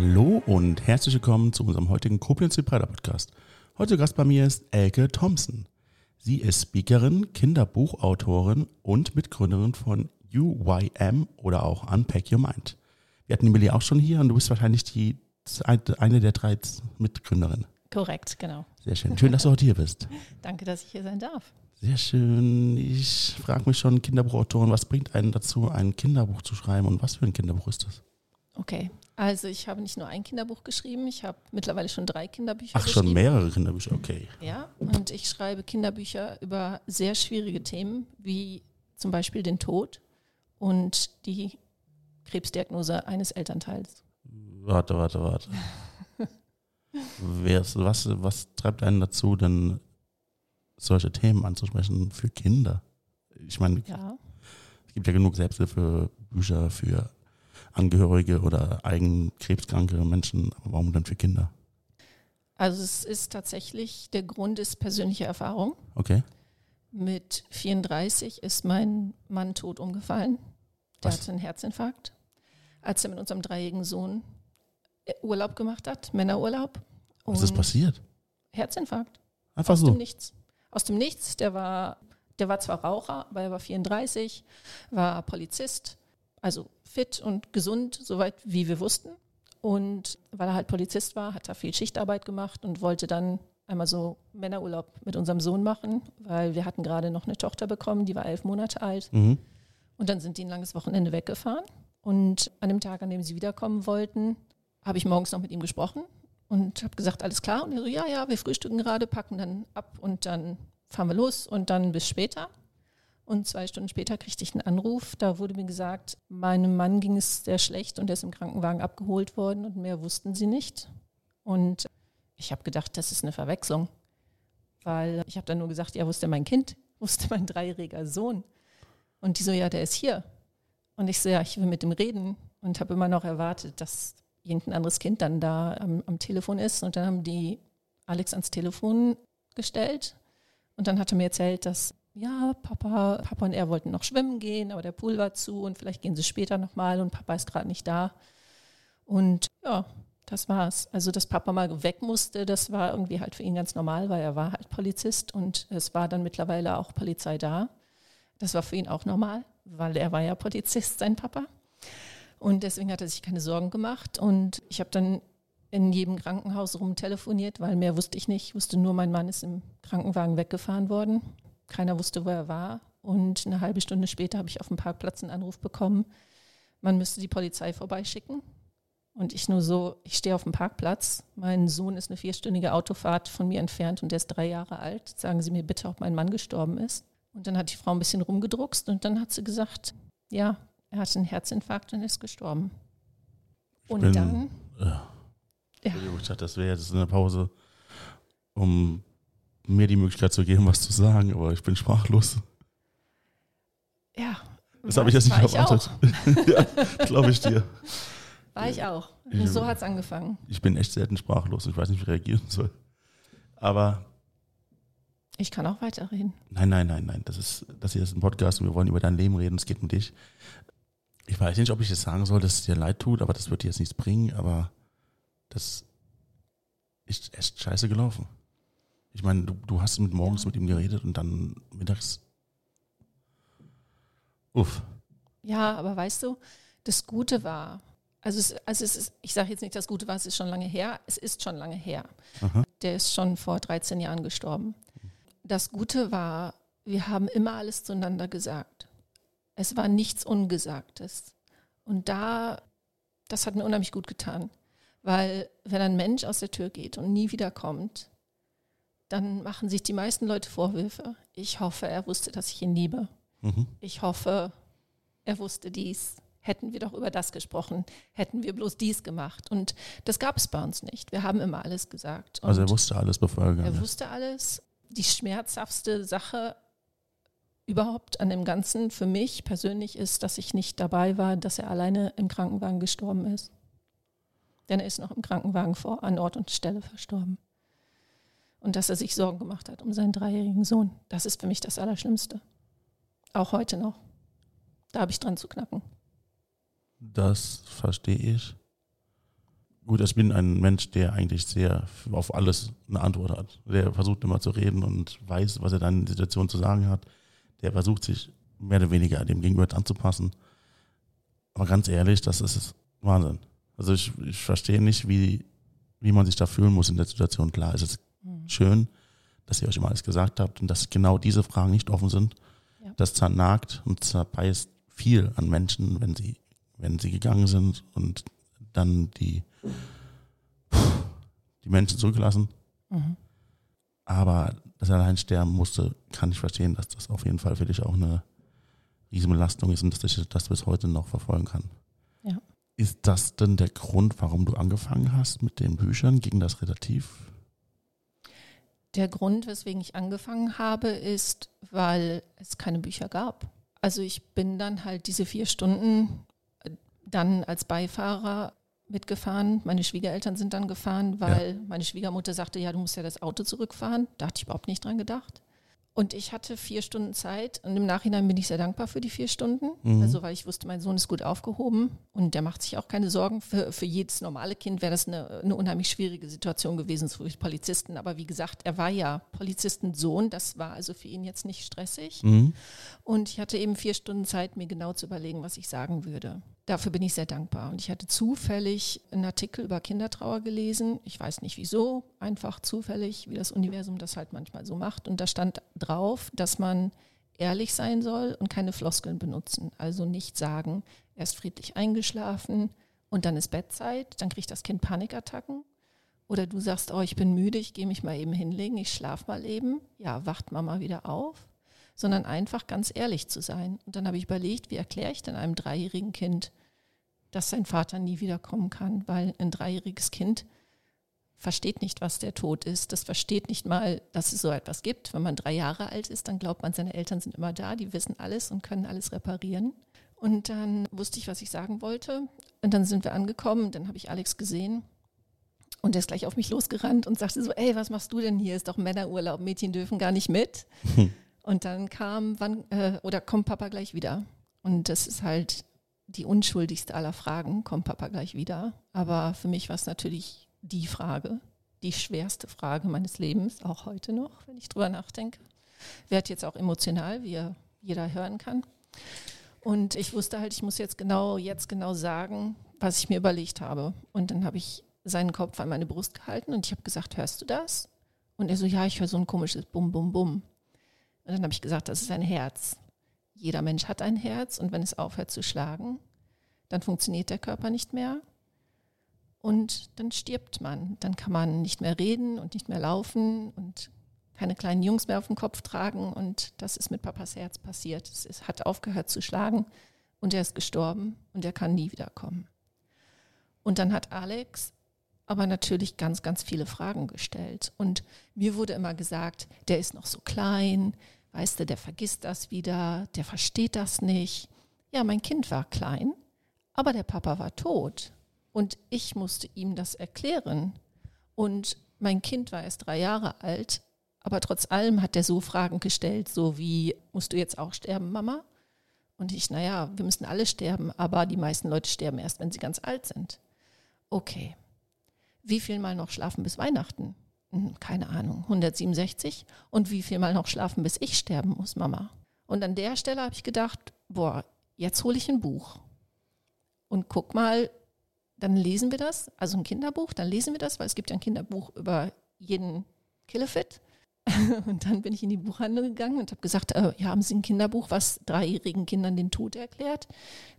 Hallo und herzlich willkommen zu unserem heutigen Koblenz Breiter Podcast. Heute Gast bei mir ist Elke Thompson. Sie ist Speakerin, Kinderbuchautorin und Mitgründerin von UYM oder auch Unpack Your Mind. Wir hatten die Millie auch schon hier und du bist wahrscheinlich die eine der drei Mitgründerinnen. Korrekt, genau. Sehr schön. Schön, dass du heute hier bist. Danke, dass ich hier sein darf. Sehr schön. Ich frage mich schon, Kinderbuchautoren, was bringt einen dazu, ein Kinderbuch zu schreiben und was für ein Kinderbuch ist das? Okay, also ich habe nicht nur ein Kinderbuch geschrieben, ich habe mittlerweile schon drei Kinderbücher Ach, geschrieben. schon mehrere Kinderbücher, okay. Ja, und ich schreibe Kinderbücher über sehr schwierige Themen, wie zum Beispiel den Tod und die Krebsdiagnose eines Elternteils. Warte, warte, warte. Wer was, was treibt einen dazu, denn solche Themen anzusprechen für Kinder? Ich meine, Ja, es gibt ja genug Selbsthilfebücher für Angehörige oder eigen krebskranke Menschen, aber warum denn für Kinder? also es ist tatsächlich, der Grund ist persönliche Erfahrung. Okay. Mit 34 ist mein Mann tot umgefallen. Der Was? hatte einen Herzinfarkt, als er mit unserem dreijährigen Sohn äh, Urlaub gemacht hat, Männerurlaub. Was ist Und passiert? Herzinfarkt. Einfach Aus so. dem Nichts. Aus dem Nichts. Der war, der war zwar Raucher, aber er war 34, war Polizist, also fit und gesund, soweit wie wir wussten. Und weil er halt Polizist war, hat er viel Schichtarbeit gemacht und wollte dann einmal so Männerurlaub mit unserem Sohn machen, weil wir hatten gerade noch eine Tochter bekommen, die war elf Monate alt. Mhm. Und dann sind die ein langes Wochenende weggefahren. Und an dem Tag, an dem sie wiederkommen wollten, habe ich morgens noch mit ihm gesprochen und habe gesagt, alles klar. Und er so, ja, ja, wir frühstücken gerade, packen dann ab und dann fahren wir los und dann bis später. Und zwei Stunden später kriegte ich einen Anruf. Da wurde mir gesagt, meinem Mann ging es sehr schlecht und er ist im Krankenwagen abgeholt worden und mehr wussten sie nicht. Und ich habe gedacht, das ist eine Verwechslung. Weil ich habe dann nur gesagt, ja, denn mein Kind? Denn mein dreijähriger Sohn? Und die so, ja, der ist hier. Und ich so, ja, ich will mit ihm reden und habe immer noch erwartet, dass irgendein anderes Kind dann da am, am Telefon ist. Und dann haben die Alex ans Telefon gestellt. Und dann hat er mir erzählt, dass, ja, Papa, Papa und er wollten noch schwimmen gehen, aber der Pool war zu und vielleicht gehen sie später nochmal und Papa ist gerade nicht da. Und ja, das war's. Also, dass Papa mal weg musste, das war irgendwie halt für ihn ganz normal, weil er war halt Polizist und es war dann mittlerweile auch Polizei da. Das war für ihn auch normal, weil er war ja Polizist, sein Papa. Und deswegen hat er sich keine Sorgen gemacht. Und ich habe dann in jedem Krankenhaus rumtelefoniert, weil mehr wusste ich nicht. Ich wusste nur, mein Mann ist im Krankenwagen weggefahren worden. Keiner wusste, wo er war. Und eine halbe Stunde später habe ich auf dem Parkplatz einen Anruf bekommen, man müsste die Polizei vorbeischicken. Und ich nur so, ich stehe auf dem Parkplatz, mein Sohn ist eine vierstündige Autofahrt von mir entfernt und der ist drei Jahre alt. Sagen Sie mir bitte, ob mein Mann gestorben ist. Und dann hat die Frau ein bisschen rumgedruckst und dann hat sie gesagt, ja, er hatte einen Herzinfarkt und ist gestorben. Und bin- dann, Äh, ja, ich dachte, das wäre jetzt eine Pause, um mir die Möglichkeit zu geben, was zu sagen, aber ich bin sprachlos. ja. Das habe ich jetzt nicht war ich erwartet. ja, glaube ich dir. War ich auch. Und so hat es angefangen. Ich bin echt selten sprachlos. Ich weiß nicht, wie ich reagieren soll. Aber Ich kann auch weiterreden. nein, nein, nein, nein. Das ist, das hier ist ein Podcast und wir wollen über dein Leben reden. Es geht um dich. Ich weiß nicht, ob ich jetzt sagen soll, dass es dir leid tut, aber das wird dir jetzt nichts bringen. Aber das ist echt scheiße gelaufen. Ich meine, du, du hast mit morgens mit ihm geredet und dann mittags. Uff. Ja, aber weißt du, das Gute war, also, es, also es ist, ich sage jetzt nicht, das Gute war, es ist schon lange her, es ist schon lange her. Aha. Der ist schon vor 13 Jahren gestorben. Das Gute war, wir haben immer alles zueinander gesagt. Es war nichts Ungesagtes. Und da, das hat mir unheimlich gut getan. Weil wenn ein Mensch aus der Tür geht und nie wieder kommt, dann machen sich die meisten Leute Vorwürfe. Ich hoffe, er wusste, dass ich ihn liebe. Mhm. Ich hoffe, er wusste dies. Hätten wir doch über das gesprochen, hätten wir bloß dies gemacht. Und das gab es bei uns nicht. Wir haben immer alles gesagt. Und Also er wusste alles, bevor er gegangen er ist. wusste alles. Die schmerzhaftste Sache überhaupt an dem Ganzen für mich persönlich ist, dass ich nicht dabei war, dass er alleine im Krankenwagen gestorben ist. Denn er ist noch im Krankenwagen vor, an Ort und Stelle verstorben. Und dass er sich Sorgen gemacht hat um seinen dreijährigen Sohn. Das ist für mich das Allerschlimmste. Auch heute noch. Da habe ich dran zu knacken. Das verstehe ich. gut, ich bin ein Mensch, der eigentlich sehr auf alles eine Antwort hat. Der versucht immer zu reden und weiß, was er dann in der Situation zu sagen hat. Der versucht sich mehr oder weniger dem Gegenüber anzupassen. Aber ganz ehrlich, das ist Wahnsinn. Also ich, ich verstehe nicht, wie, wie man sich da fühlen muss in der Situation. Klar, es ist. Schön, dass ihr euch immer alles gesagt habt und dass genau diese Fragen nicht offen sind. Ja. Das zernagt und zerbeißt viel an Menschen, wenn sie, wenn sie gegangen sind und dann die, die Menschen zurücklassen. Mhm. Aber dass er allein sterben musste, kann ich verstehen, dass das auf jeden Fall für dich auch eine Riesenbelastung ist und dass ich das bis heute noch verfolgen kann. Ja. Ist das denn der Grund, warum du angefangen hast mit den Büchern? Ging das relativ? Der Grund, weswegen ich angefangen habe, ist, weil es keine Bücher gab. Also ich bin dann halt diese vier Stunden äh, dann als Beifahrer mitgefahren. Meine Schwiegereltern sind dann gefahren, weil ja. meine Schwiegermutter sagte, ja, du musst ja das Auto zurückfahren. Da hatte ich überhaupt nicht dran gedacht. Und ich hatte vier Stunden Zeit und im Nachhinein bin ich sehr dankbar für die vier Stunden. Mhm. Also, weil ich wusste, mein Sohn ist gut aufgehoben und der macht sich auch keine Sorgen. Für, für jedes normale Kind wäre das eine, eine unheimlich schwierige Situation gewesen für Polizisten. Aber wie gesagt, er war ja Polizistensohn. Das war also für ihn jetzt nicht stressig. Mhm. Und ich hatte eben vier Stunden Zeit, mir genau zu überlegen, was ich sagen würde. Dafür bin ich sehr dankbar. Und ich hatte zufällig einen Artikel über Kindertrauer gelesen. Ich weiß nicht wieso, einfach zufällig, wie das Universum das halt manchmal so macht. Und da stand drauf, dass man ehrlich sein soll und keine Floskeln benutzen. Also nicht sagen, er ist friedlich eingeschlafen und dann ist Bettzeit, dann kriegt das Kind Panikattacken. Oder du sagst, oh, ich bin müde, ich gehe mich mal eben hinlegen, ich schlafe mal eben. Ja, wacht Mama wieder auf sondern einfach ganz ehrlich zu sein. Und dann habe ich überlegt, wie erkläre ich denn einem dreijährigen Kind, dass sein Vater nie wiederkommen kann, weil ein dreijähriges Kind versteht nicht, was der Tod ist. Das versteht nicht mal, dass es so etwas gibt. Wenn man drei Jahre alt ist, dann glaubt man, seine Eltern sind immer da, die wissen alles und können alles reparieren. Und dann wusste ich, was ich sagen wollte. Und dann sind wir angekommen, dann habe ich Alex gesehen. Und der ist gleich auf mich losgerannt und sagte so, ey, was machst du denn hier? Ist doch Männerurlaub, Mädchen dürfen gar nicht mit. Und dann kam, wann, äh, oder kommt Papa gleich wieder? Und das ist halt die unschuldigste aller Fragen, kommt Papa gleich wieder? Aber für mich war es natürlich die Frage, die schwerste Frage meines Lebens, auch heute noch, wenn ich drüber nachdenke. Werd jetzt auch emotional, wie jeder hören kann. Und ich wusste halt, ich muss jetzt genau, jetzt genau sagen, was ich mir überlegt habe. Und dann habe ich seinen Kopf an meine Brust gehalten und ich habe gesagt, hörst du das? Und er so, ja, ich höre so ein komisches Bum, Bum, Bum. Und dann habe ich gesagt, das ist ein Herz. Jeder Mensch hat ein Herz und wenn es aufhört zu schlagen, dann funktioniert der Körper nicht mehr und dann stirbt man. Dann kann man nicht mehr reden und nicht mehr laufen und keine kleinen Jungs mehr auf dem Kopf tragen und das ist mit Papas Herz passiert. Es hat aufgehört zu schlagen und er ist gestorben und er kann nie wiederkommen. Und dann hat Alex aber natürlich ganz, ganz viele Fragen gestellt. Und mir wurde immer gesagt, der ist noch so klein, Weißt du, der vergisst das wieder, der versteht das nicht. Ja, mein Kind war klein, aber der Papa war tot. Und ich musste ihm das erklären. Und mein Kind war erst drei Jahre alt, aber trotz allem hat er so Fragen gestellt, so wie, musst du jetzt auch sterben, Mama? Und ich, naja, wir müssen alle sterben, aber die meisten Leute sterben erst, wenn sie ganz alt sind. Okay. Wie viel mal noch schlafen bis Weihnachten? Hm, keine Ahnung, 167 und wie viel mal noch schlafen, bis ich sterben muss, Mama. Und an der Stelle habe ich gedacht, boah, jetzt hole ich ein Buch und guck mal, dann lesen wir das, also ein Kinderbuch, dann lesen wir das, weil es gibt ja ein Kinderbuch über jeden Killefit. Und dann bin ich in die Buchhandlung gegangen und habe gesagt, äh, ja, haben Sie ein Kinderbuch, was dreijährigen Kindern den Tod erklärt?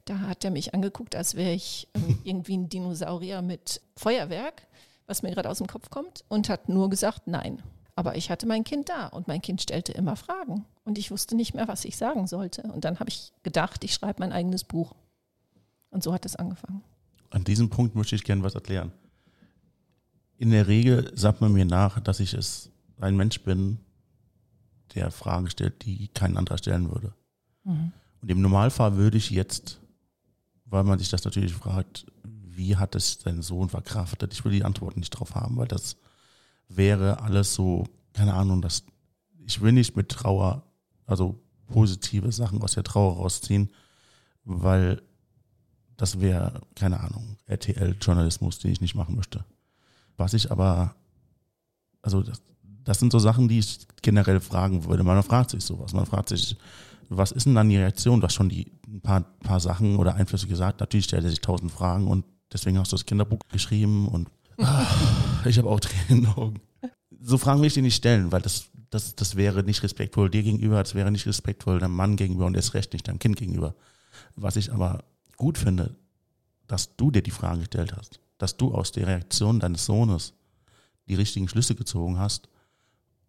Da hat er mich angeguckt, als wäre ich äh, irgendwie ein Dinosaurier mit Feuerwerk was mir gerade aus dem Kopf kommt, und hat nur gesagt, nein. Aber ich hatte mein Kind da und mein Kind stellte immer Fragen und ich wusste nicht mehr, was ich sagen sollte. Und dann habe ich gedacht, ich schreibe mein eigenes Buch. Und so hat es angefangen. An diesem Punkt möchte ich gerne was erklären. In der Regel sagt man mir nach, dass ich es ein Mensch bin, der Fragen stellt, die kein anderer stellen würde. Mhm. Und im Normalfall würde ich jetzt, weil man sich das natürlich fragt, wie hat es dein Sohn verkraftet? Ich will die Antwort nicht drauf haben, weil das wäre alles so, keine Ahnung, das, ich will nicht mit Trauer, also positive Sachen aus der Trauer rausziehen, weil das wäre, keine Ahnung, RTL-Journalismus, den ich nicht machen möchte. Was ich aber, also das, das sind so Sachen, die ich generell fragen würde. Man fragt sich sowas. Man fragt sich, was ist denn dann die Reaktion? Du hast schon die ein paar, paar Sachen oder Einflüsse gesagt. Natürlich stellt er sich tausend Fragen und deswegen hast du das Kinderbuch geschrieben und ach, ich habe auch Tränen in den Augen. So Fragen will ich dir nicht stellen, weil das, das, das wäre nicht respektvoll dir gegenüber, das wäre nicht respektvoll deinem Mann gegenüber und erst recht nicht deinem Kind gegenüber. Was ich aber gut finde, dass du dir die Fragen gestellt hast, dass du aus der Reaktion deines Sohnes die richtigen Schlüsse gezogen hast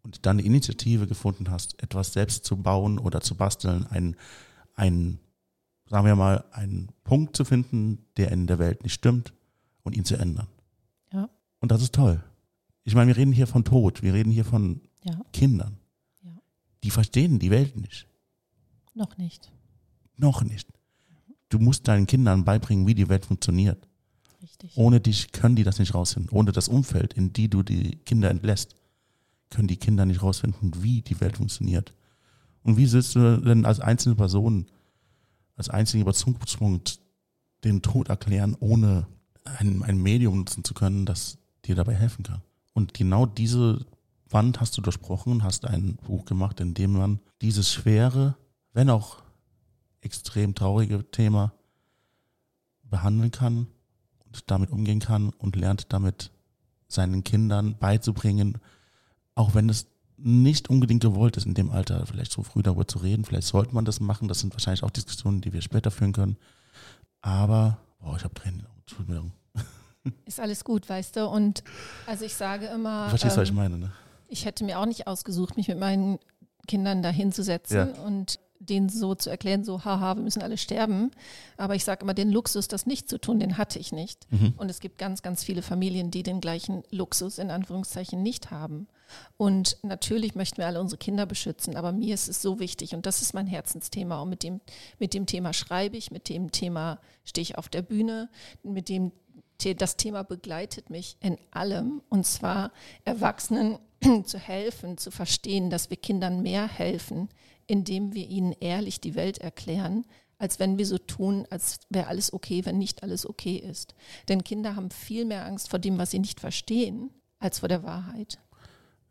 und dann eine Initiative gefunden hast, etwas selbst zu bauen oder zu basteln, einen, einen, sagen wir mal, einen Punkt zu finden, der in der Welt nicht stimmt und ihn zu ändern. Ja. Und das ist toll. Ich meine, wir reden hier von Tod, wir reden hier von Ja, Kindern. Ja. Die verstehen die Welt nicht. noch nicht. Noch nicht. Du musst deinen Kindern beibringen, wie die Welt funktioniert. Richtig. Ohne dich können die das nicht rausfinden. Ohne das Umfeld, in die du die Kinder entlässt, können die Kinder nicht rausfinden, wie die Welt funktioniert. Und wie willst du denn als einzelne Person, als einzigen Überzugspunkt den Tod erklären, ohne ein, ein Medium nutzen zu können, das dir dabei helfen kann? Und genau diese Wand hast du durchbrochen und hast ein Buch gemacht, in dem man dieses schwere, wenn auch extrem traurige Thema behandeln kann und damit umgehen kann und lernt damit seinen Kindern beizubringen, auch wenn es nicht unbedingt gewollt ist, in dem Alter vielleicht so früh darüber zu reden. Vielleicht sollte man das machen. Das sind wahrscheinlich auch Diskussionen, die wir später führen können. Aber, boah, ich habe Tränen. Entschuldigung. Ist alles gut, weißt du? Und also ich sage immer, Du verstehst, was ich ähm, meine, ne? ich hätte mir auch nicht ausgesucht, mich mit meinen Kindern da hinzusetzen Ja. und denen so zu erklären, so, haha, wir müssen alle sterben. Aber ich sage immer, den Luxus, das nicht zu tun, den hatte ich nicht. Mhm. Und es gibt ganz, ganz viele Familien, die den gleichen Luxus in Anführungszeichen nicht haben. Und natürlich möchten wir alle unsere Kinder beschützen, aber mir ist es so wichtig und das ist mein Herzensthema. Und mit dem, mit dem Thema schreibe ich, mit dem Thema stehe ich auf der Bühne, mit dem das Thema begleitet mich in allem und zwar Erwachsenen zu helfen, zu verstehen, dass wir Kindern mehr helfen, indem wir ihnen ehrlich die Welt erklären, als wenn wir so tun, als wäre alles okay, wenn nicht alles okay ist. Denn Kinder haben viel mehr Angst vor dem, was sie nicht verstehen, als vor der Wahrheit.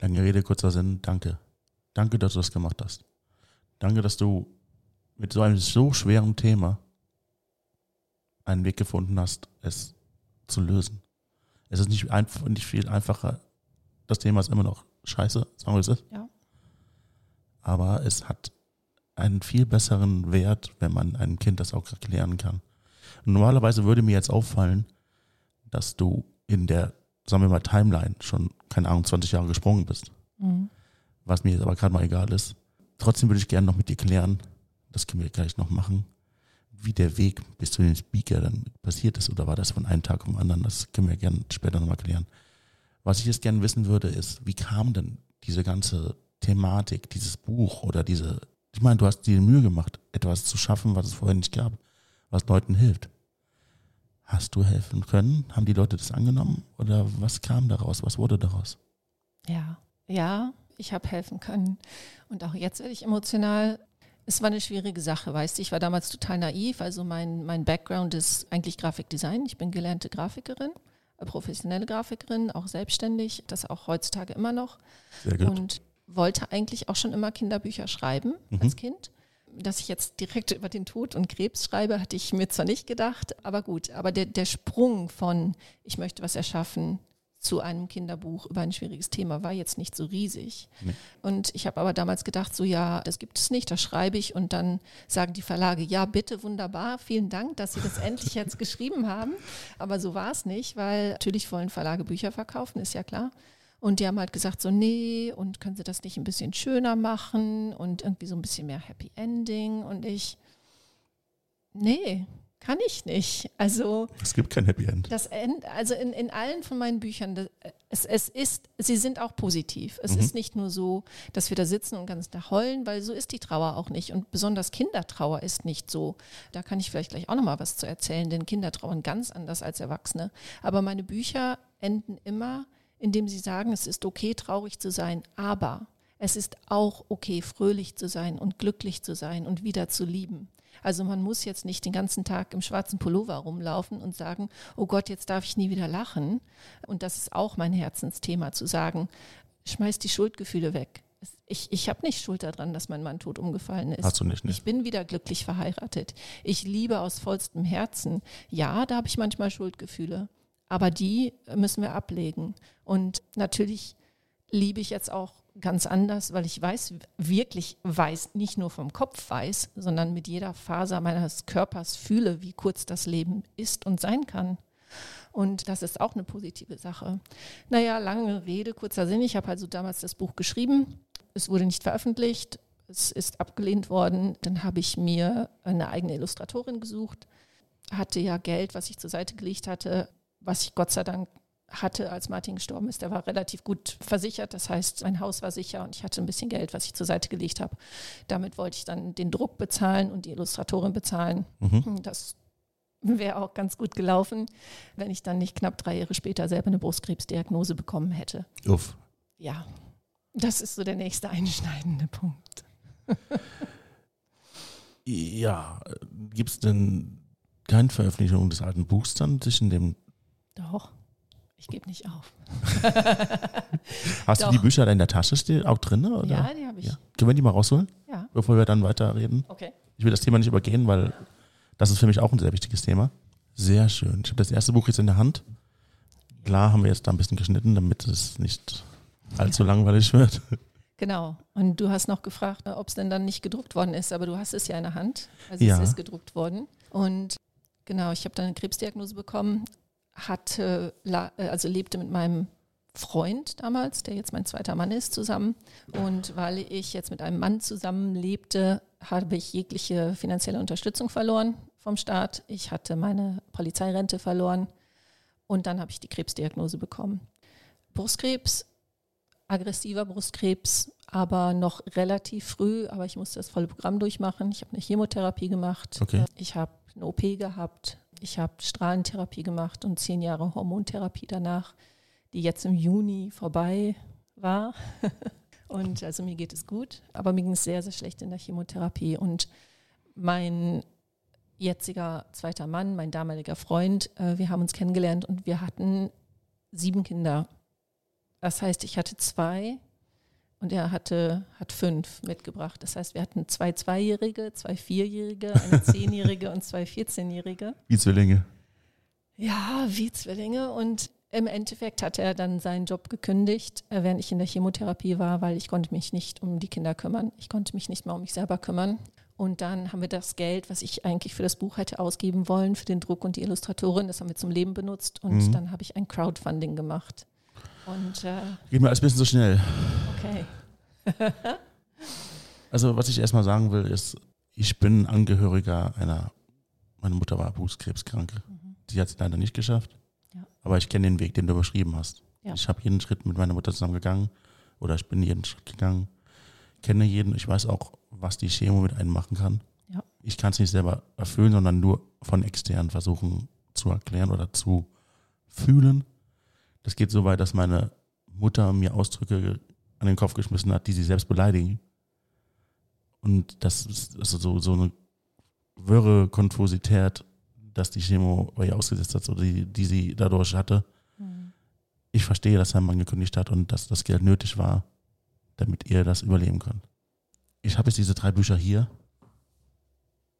Lange Rede, kurzer Sinn, danke. Danke, dass du das gemacht hast. Danke, dass du mit so einem so schweren Thema einen Weg gefunden hast, es zu lösen. Es ist nicht, einfach, nicht viel einfacher. Das Thema ist immer noch scheiße, sagen wir es ist. Ja. Aber es hat einen viel besseren Wert, wenn man einem Kind das auch erklären kann. Normalerweise würde mir jetzt auffallen, dass du in der, sagen wir mal, Timeline schon, keine Ahnung, 20 Jahre gesprungen bist Mhm. was mir jetzt aber gerade mal egal ist. Trotzdem würde ich gerne noch mit dir klären, das können wir gleich noch machen, wie der Weg bis zu dem Speaker dann passiert ist oder war das von einem Tag auf den anderen, das können wir gerne später nochmal klären. Was ich jetzt gerne wissen würde, ist, wie kam denn diese ganze Thematik, dieses Buch oder diese, ich meine, du hast dir die Mühe gemacht, etwas zu schaffen, was es vorher nicht gab, was Leuten hilft. Hast du helfen können? Haben die Leute das angenommen? Oder was kam daraus? Was wurde daraus? Ja, ja, ich habe helfen können. Und auch jetzt werde ich emotional. Es war eine schwierige Sache, weißt du. Ich war damals total naiv. Also mein, mein Background ist eigentlich Grafikdesign. Ich bin gelernte Grafikerin, äh, professionelle Grafikerin, auch selbstständig, das auch heutzutage immer noch. Sehr gut. Und wollte eigentlich auch schon immer Kinderbücher schreiben Mhm. als Kind. Dass ich jetzt direkt über den Tod und Krebs schreibe, hatte ich mir zwar nicht gedacht, aber gut. Aber der, der Sprung von, ich möchte was erschaffen, zu einem Kinderbuch über ein schwieriges Thema war jetzt nicht so riesig. Nee. Und ich habe aber damals gedacht, so ja, das gibt es nicht, das schreibe ich. Und dann sagen die Verlage, ja, bitte, wunderbar, vielen Dank, dass Sie das endlich jetzt geschrieben haben. Aber so war es nicht, weil natürlich wollen Verlage Bücher verkaufen, ist ja klar. Und die haben halt gesagt, so, nee, und können Sie das nicht ein bisschen schöner machen und irgendwie so ein bisschen mehr Happy Ending? Und ich, nee, kann ich nicht. Also Es gibt kein Happy End. das End, also in, in allen von meinen Büchern, das, es, es ist, sie sind auch positiv. Es Mhm. ist nicht nur so, dass wir da sitzen und ganz da heulen, weil so ist die Trauer auch nicht. Und besonders Kindertrauer ist nicht so. Da kann ich vielleicht gleich auch nochmal was zu erzählen, denn Kinder trauern ganz anders als Erwachsene. Aber meine Bücher enden immer, indem sie sagen, es ist okay, traurig zu sein, aber es ist auch okay, fröhlich zu sein und glücklich zu sein und wieder zu lieben. Also man muss jetzt nicht den ganzen Tag im schwarzen Pullover rumlaufen und sagen, oh Gott, jetzt darf ich nie wieder lachen. Und das ist auch mein Herzensthema, zu sagen, schmeiß die Schuldgefühle weg. Ich, ich habe nicht Schuld daran, dass mein Mann tot umgefallen ist. Hast du nicht, ne? Ich bin wieder glücklich verheiratet. Ich liebe aus vollstem Herzen. Ja, da habe ich manchmal Schuldgefühle. Aber die müssen wir ablegen. Und natürlich liebe ich jetzt auch ganz anders, weil ich weiß, wirklich weiß, nicht nur vom Kopf weiß, sondern mit jeder Faser meines Körpers fühle, wie kurz das Leben ist und sein kann. Und das ist auch eine positive Sache. Naja, lange Rede, kurzer Sinn. Ich habe also damals das Buch geschrieben. Es wurde nicht veröffentlicht. Es ist abgelehnt worden. Dann habe ich mir eine eigene Illustratorin gesucht. Hatte ja Geld, was ich zur Seite gelegt hatte, was ich Gott sei Dank hatte, als Martin gestorben ist. Der war relativ gut versichert. Das heißt, mein Haus war sicher und ich hatte ein bisschen Geld, was ich zur Seite gelegt habe. Damit wollte ich dann den Druck bezahlen und die Illustratorin bezahlen. Mhm. Das wäre auch ganz gut gelaufen, wenn ich dann nicht knapp drei Jahre später selber eine Brustkrebsdiagnose bekommen hätte. Uff. Ja, das ist so der nächste einschneidende Punkt. ja, gibt es denn keine Veröffentlichung des alten Buchs dann zwischen dem doch. Ich gebe nicht auf. Hast Doch. du die Bücher da in der Tasche stehen, auch drin? Oder? Ja, die habe ich. Ja. Können wir die mal rausholen? Ja. Bevor wir dann weiterreden? Okay. Ich will das Thema nicht übergehen, weil das ist für mich auch ein sehr wichtiges Thema. Sehr schön. Ich habe das erste Buch jetzt in der Hand. Klar haben wir jetzt da ein bisschen geschnitten, damit es nicht allzu langweilig wird. Genau. Und du hast noch gefragt, ob es denn dann nicht gedruckt worden ist, aber du hast es ja in der Hand. Also ja. es ist gedruckt worden. Und genau, ich habe dann eine Krebsdiagnose bekommen hatte, äh, also lebte mit meinem Freund damals, der jetzt mein zweiter Mann ist, zusammen. Und weil ich jetzt mit einem Mann zusammen lebte, habe ich jegliche finanzielle Unterstützung verloren vom Staat. Ich hatte meine Polizeirente verloren und dann habe ich die Krebsdiagnose bekommen. Brustkrebs, aggressiver Brustkrebs, aber noch relativ früh, aber ich musste das volle Programm durchmachen. Ich habe eine Chemotherapie gemacht. Okay. Ich habe eine OP gehabt ich habe Strahlentherapie gemacht und zehn Jahre Hormontherapie danach, die jetzt im Juni vorbei war. und also mir geht es gut, aber mir ging es sehr, sehr schlecht in der Chemotherapie. Und mein jetziger zweiter Mann, mein damaliger Freund, äh, wir haben uns kennengelernt und wir hatten sieben Kinder. Das heißt, ich hatte zwei und er hatte, hat fünf mitgebracht. Das heißt, wir hatten zwei Zweijährige, zwei Vierjährige, eine Zehnjährige und zwei Vierzehnjährige. Wie Zwillinge. Ja, wie Zwillinge. Und im Endeffekt hat er dann seinen Job gekündigt, äh, während ich in der Chemotherapie war, weil ich konnte mich nicht um die Kinder kümmern. Ich konnte mich nicht mehr um mich selber kümmern. Und dann haben wir das Geld, was ich eigentlich für das Buch hätte ausgeben wollen, für den Druck und die Illustratorin, das haben wir zum Leben benutzt. Und mhm. dann habe ich ein Crowdfunding gemacht. Und, äh, Geht mir alles ein bisschen so schnell. Okay. also, was ich erstmal sagen will, ist, ich bin Angehöriger einer, meine Mutter war Brustkrebskranke. Mhm. Die hat es leider nicht geschafft. Ja. Aber ich kenne den Weg, den du beschrieben hast. Ja. Ich habe jeden Schritt mit meiner Mutter zusammen gegangen oder ich bin jeden Schritt gegangen. Kenne jeden, ich weiß auch, was die Chemo mit einem machen kann. Ja. Ich kann es nicht selber erfüllen, sondern nur von extern versuchen zu erklären oder zu fühlen. Das geht so weit, dass meine Mutter mir Ausdrücke an den Kopf geschmissen hat, die sie selbst beleidigen. Und das ist also so, so eine wirre Konfusität, dass die Chemo bei ihr ausgesetzt hat, oder die, die sie dadurch hatte. Mhm. Ich verstehe, dass sein Mann gekündigt hat und dass das Geld nötig war, damit ihr das überleben könnt. Ich habe jetzt diese drei Bücher hier.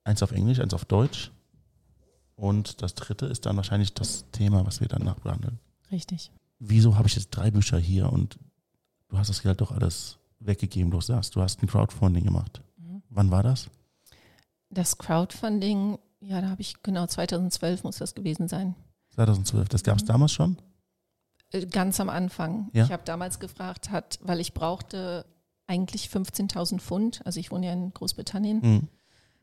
Eins auf Englisch, eins auf Deutsch. Und das dritte ist dann wahrscheinlich das Thema, was wir danach behandeln. Richtig. Wieso habe ich jetzt drei Bücher hier und du hast das Geld doch alles weggegeben, du sagst, du hast ein Crowdfunding gemacht. Mhm. Wann war das? Das Crowdfunding, ja, da habe ich genau 2012 muss das gewesen sein. 2012, das gab es mhm. damals schon? Äh, ganz am Anfang. Ja? Ich habe damals gefragt, hat, weil ich brauchte eigentlich 15.000 Pfund, also ich wohne ja in Großbritannien, mhm.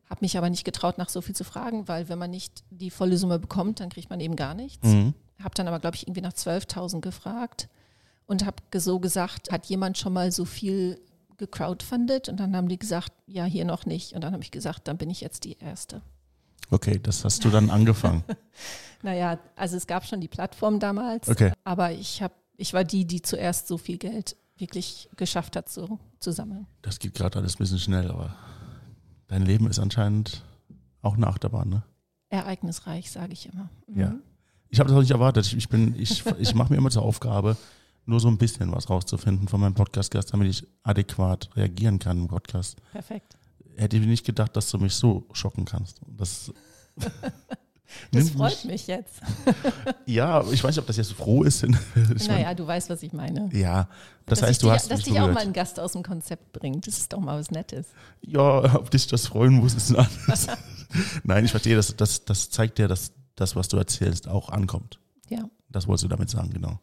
habe mich aber nicht getraut, nach so viel zu fragen, weil wenn man nicht die volle Summe bekommt, dann kriegt man eben gar nichts. Mhm. Habe dann aber, glaube ich, irgendwie nach 12.000 gefragt und habe so gesagt, hat jemand schon mal so viel gecrowdfundet? Und dann haben die gesagt, ja, hier noch nicht. Und dann habe ich gesagt, dann bin ich jetzt die Erste. Okay, das hast du dann angefangen. naja, also es gab schon die Plattform damals, okay. aber ich, hab, ich war die, die zuerst so viel Geld wirklich geschafft hat so, zu sammeln. Das geht gerade alles ein bisschen schnell, aber dein Leben ist anscheinend Auch eine Achterbahn, ne? Ereignisreich, sage ich immer. Mhm. Ja. Ich habe das auch nicht erwartet. Ich, bin, ich, ich mache mir immer zur Aufgabe, nur so ein bisschen was rauszufinden von meinem Podcast-Gast, damit ich adäquat reagieren kann im Podcast. Perfekt. Hätte ich nicht gedacht, dass du mich so schocken kannst. Das, Das freut mich- mich jetzt. Ja, ich weiß nicht, ob das jetzt froh ist. Ich naja, du weißt, was ich meine. mein, ja, das dass heißt, du dich, hast dass dich auch berührt. mal ein Gast aus dem Konzept bringt. Das ist doch mal was Nettes. Ja, ob dich das freuen muss, ist ein anderes. Nein, ich verstehe, das, das, das zeigt dir, dass das, was du erzählst, auch ankommt. Ja, Das wolltest du damit sagen, genau.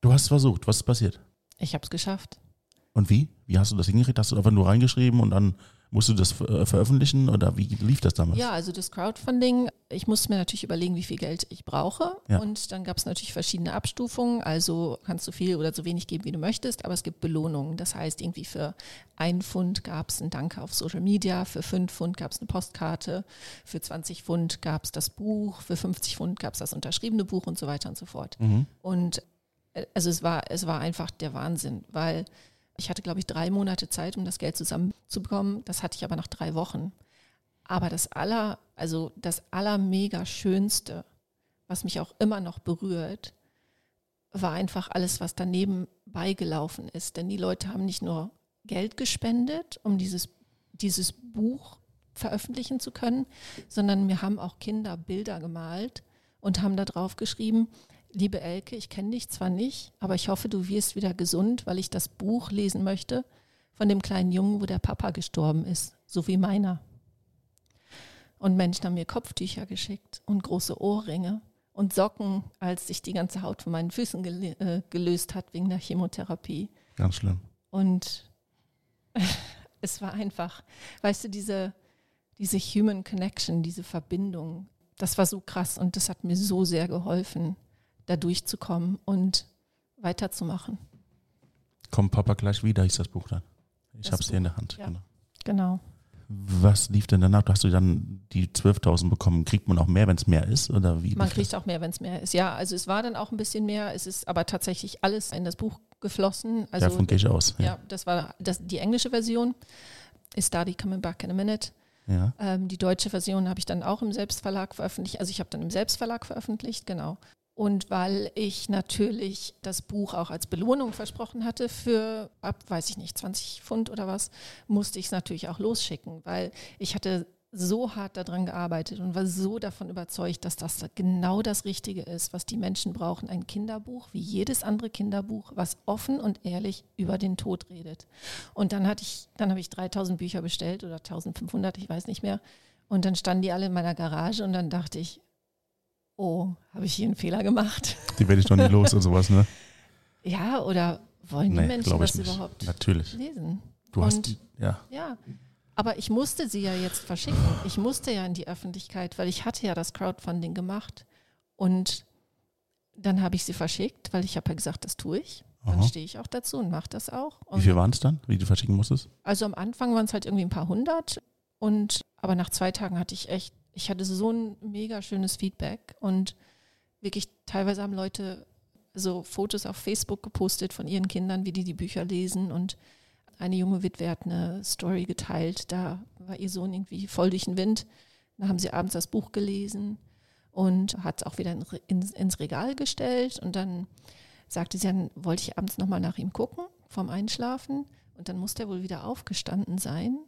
Du hast es versucht. Was ist passiert? ich habe es geschafft. Und wie? Wie hast du das hingekriegt? Hast du einfach nur reingeschrieben und dann musst du das äh, veröffentlichen oder wie lief das damals? Ja, also das Crowdfunding, ich musste mir natürlich überlegen, wie viel Geld ich brauche. Ja. Und dann gab es natürlich verschiedene Abstufungen. Also kannst du viel oder so wenig geben, wie du möchtest, aber es gibt Belohnungen. Das heißt, irgendwie für ein Pfund gab es ein Danke auf Social Media, für fünf Pfund gab es eine Postkarte, für 20 Pfund gab es das Buch, für 50 Pfund gab es das unterschriebene Buch und so weiter und so fort. Mhm. Und äh, also es war, es war einfach der Wahnsinn, weil ich hatte, glaube ich, drei Monate Zeit, um das Geld zusammenzubekommen. Das hatte ich aber nach drei Wochen. Aber das aller, also das allermega schönste, was mich auch immer noch berührt, war einfach alles, was daneben beigelaufen ist. Denn die Leute haben nicht nur Geld gespendet, um dieses, dieses Buch veröffentlichen zu können, sondern mir haben auch Kinder Bilder gemalt und haben da drauf geschrieben, liebe Elke, ich kenne dich zwar nicht, aber ich hoffe, du wirst wieder gesund, weil ich das Buch lesen möchte von dem kleinen Jungen, wo der Papa gestorben ist, so wie meiner. Und Menschen haben mir Kopftücher geschickt und große Ohrringe und Socken, als sich die ganze Haut von meinen Füßen gel äh, gelöst hat wegen der Chemotherapie. Ganz schlimm. Und es war einfach, weißt du, diese, diese Human Connection, diese Verbindung, das war so krass und das hat mir so sehr geholfen, da durchzukommen und weiterzumachen. Kommt Papa gleich wieder, hieß das Buch dann. Ich Das habe es hier in der Hand. ja. Genau. Genau. Was lief denn danach? Hast du dann die 12.000 bekommen? Kriegt man auch mehr, wenn es mehr ist? Oder wie? Man kriegt auch mehr, wenn es mehr ist. Ja, also es war dann auch ein bisschen mehr. Es ist aber tatsächlich alles in das Buch geflossen. das? Also Davon gehe ich aus. ja, das war das, die englische Version. Is Daddy coming back in a minute? ja. Ähm, die deutsche Version habe ich dann auch im Selbstverlag veröffentlicht. Also ich habe dann im Selbstverlag veröffentlicht, genau. Und weil ich natürlich das Buch auch als Belohnung versprochen hatte für ab, weiß ich nicht, 20 Pfund oder was, musste ich es natürlich auch losschicken, weil ich hatte so hart daran gearbeitet und war so davon überzeugt, dass das genau das Richtige ist, was die Menschen brauchen. Ein Kinderbuch, wie jedes andere Kinderbuch, was offen und ehrlich über den Tod redet. Und dann hatte ich, dann habe ich 3000 Bücher bestellt oder 1500, ich weiß nicht mehr. Und dann standen die alle in meiner Garage und dann dachte ich, oh, habe ich hier einen Fehler gemacht? Die werde ich doch nie los und sowas, ne? Ja, oder wollen die Nee, Menschen das nicht. überhaupt Natürlich. lesen? Du hast, Und- die- ja. Ja, aber ich musste sie ja jetzt verschicken. Ich musste ja in die Öffentlichkeit, weil ich hatte ja das Crowdfunding gemacht. Und dann habe ich sie verschickt, weil ich habe ja gesagt, das tue ich. Dann Aha. stehe ich auch dazu und mache das auch. Wie Und viel waren es dann, wie du verschicken musstest? also am Anfang waren es halt irgendwie ein paar hundert. Und aber nach zwei Tagen hatte ich echt, ich hatte so ein mega schönes Feedback. Und wirklich teilweise haben Leute so Fotos auf Facebook gepostet von ihren Kindern, wie die die Bücher lesen. Und eine junge Witwe hat eine Story geteilt. Da war ihr Sohn irgendwie voll durch den Wind. Da haben sie abends das Buch gelesen und hat es auch wieder in, ins, ins Regal gestellt. Und dann sagte sie, dann wollte ich abends nochmal nach ihm gucken, vorm Einschlafen. Und dann muss der wohl wieder aufgestanden sein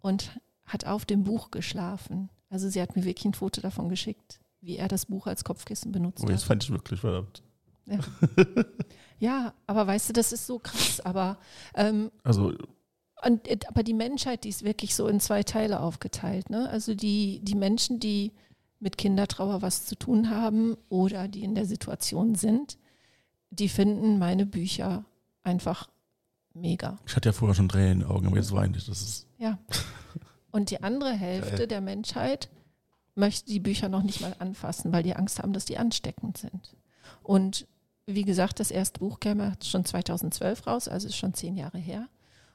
und hat auf dem Buch geschlafen. Also sie hat mir wirklich ein Foto davon geschickt, wie er das Buch als Kopfkissen benutzt Oh, jetzt hat. fand ich wirklich verdammt. Ja, aber weißt du, das ist so krass. Aber, ähm, Also, und, äh, aber die Menschheit, die ist wirklich so in zwei Teile aufgeteilt. Ne? Also die, die Menschen, die mit Kindertrauer was zu tun haben oder die in der Situation sind, die finden meine Bücher einfach mega. ich hatte ja vorher schon Tränen in den Augen, aber jetzt weine ich. Das ist, Ja. Und die andere Hälfte der Menschheit möchte die Bücher noch nicht mal anfassen, weil die Angst haben, dass die ansteckend sind. Und wie gesagt, das erste Buch kam ja schon 2012 raus, also ist schon zehn Jahre her.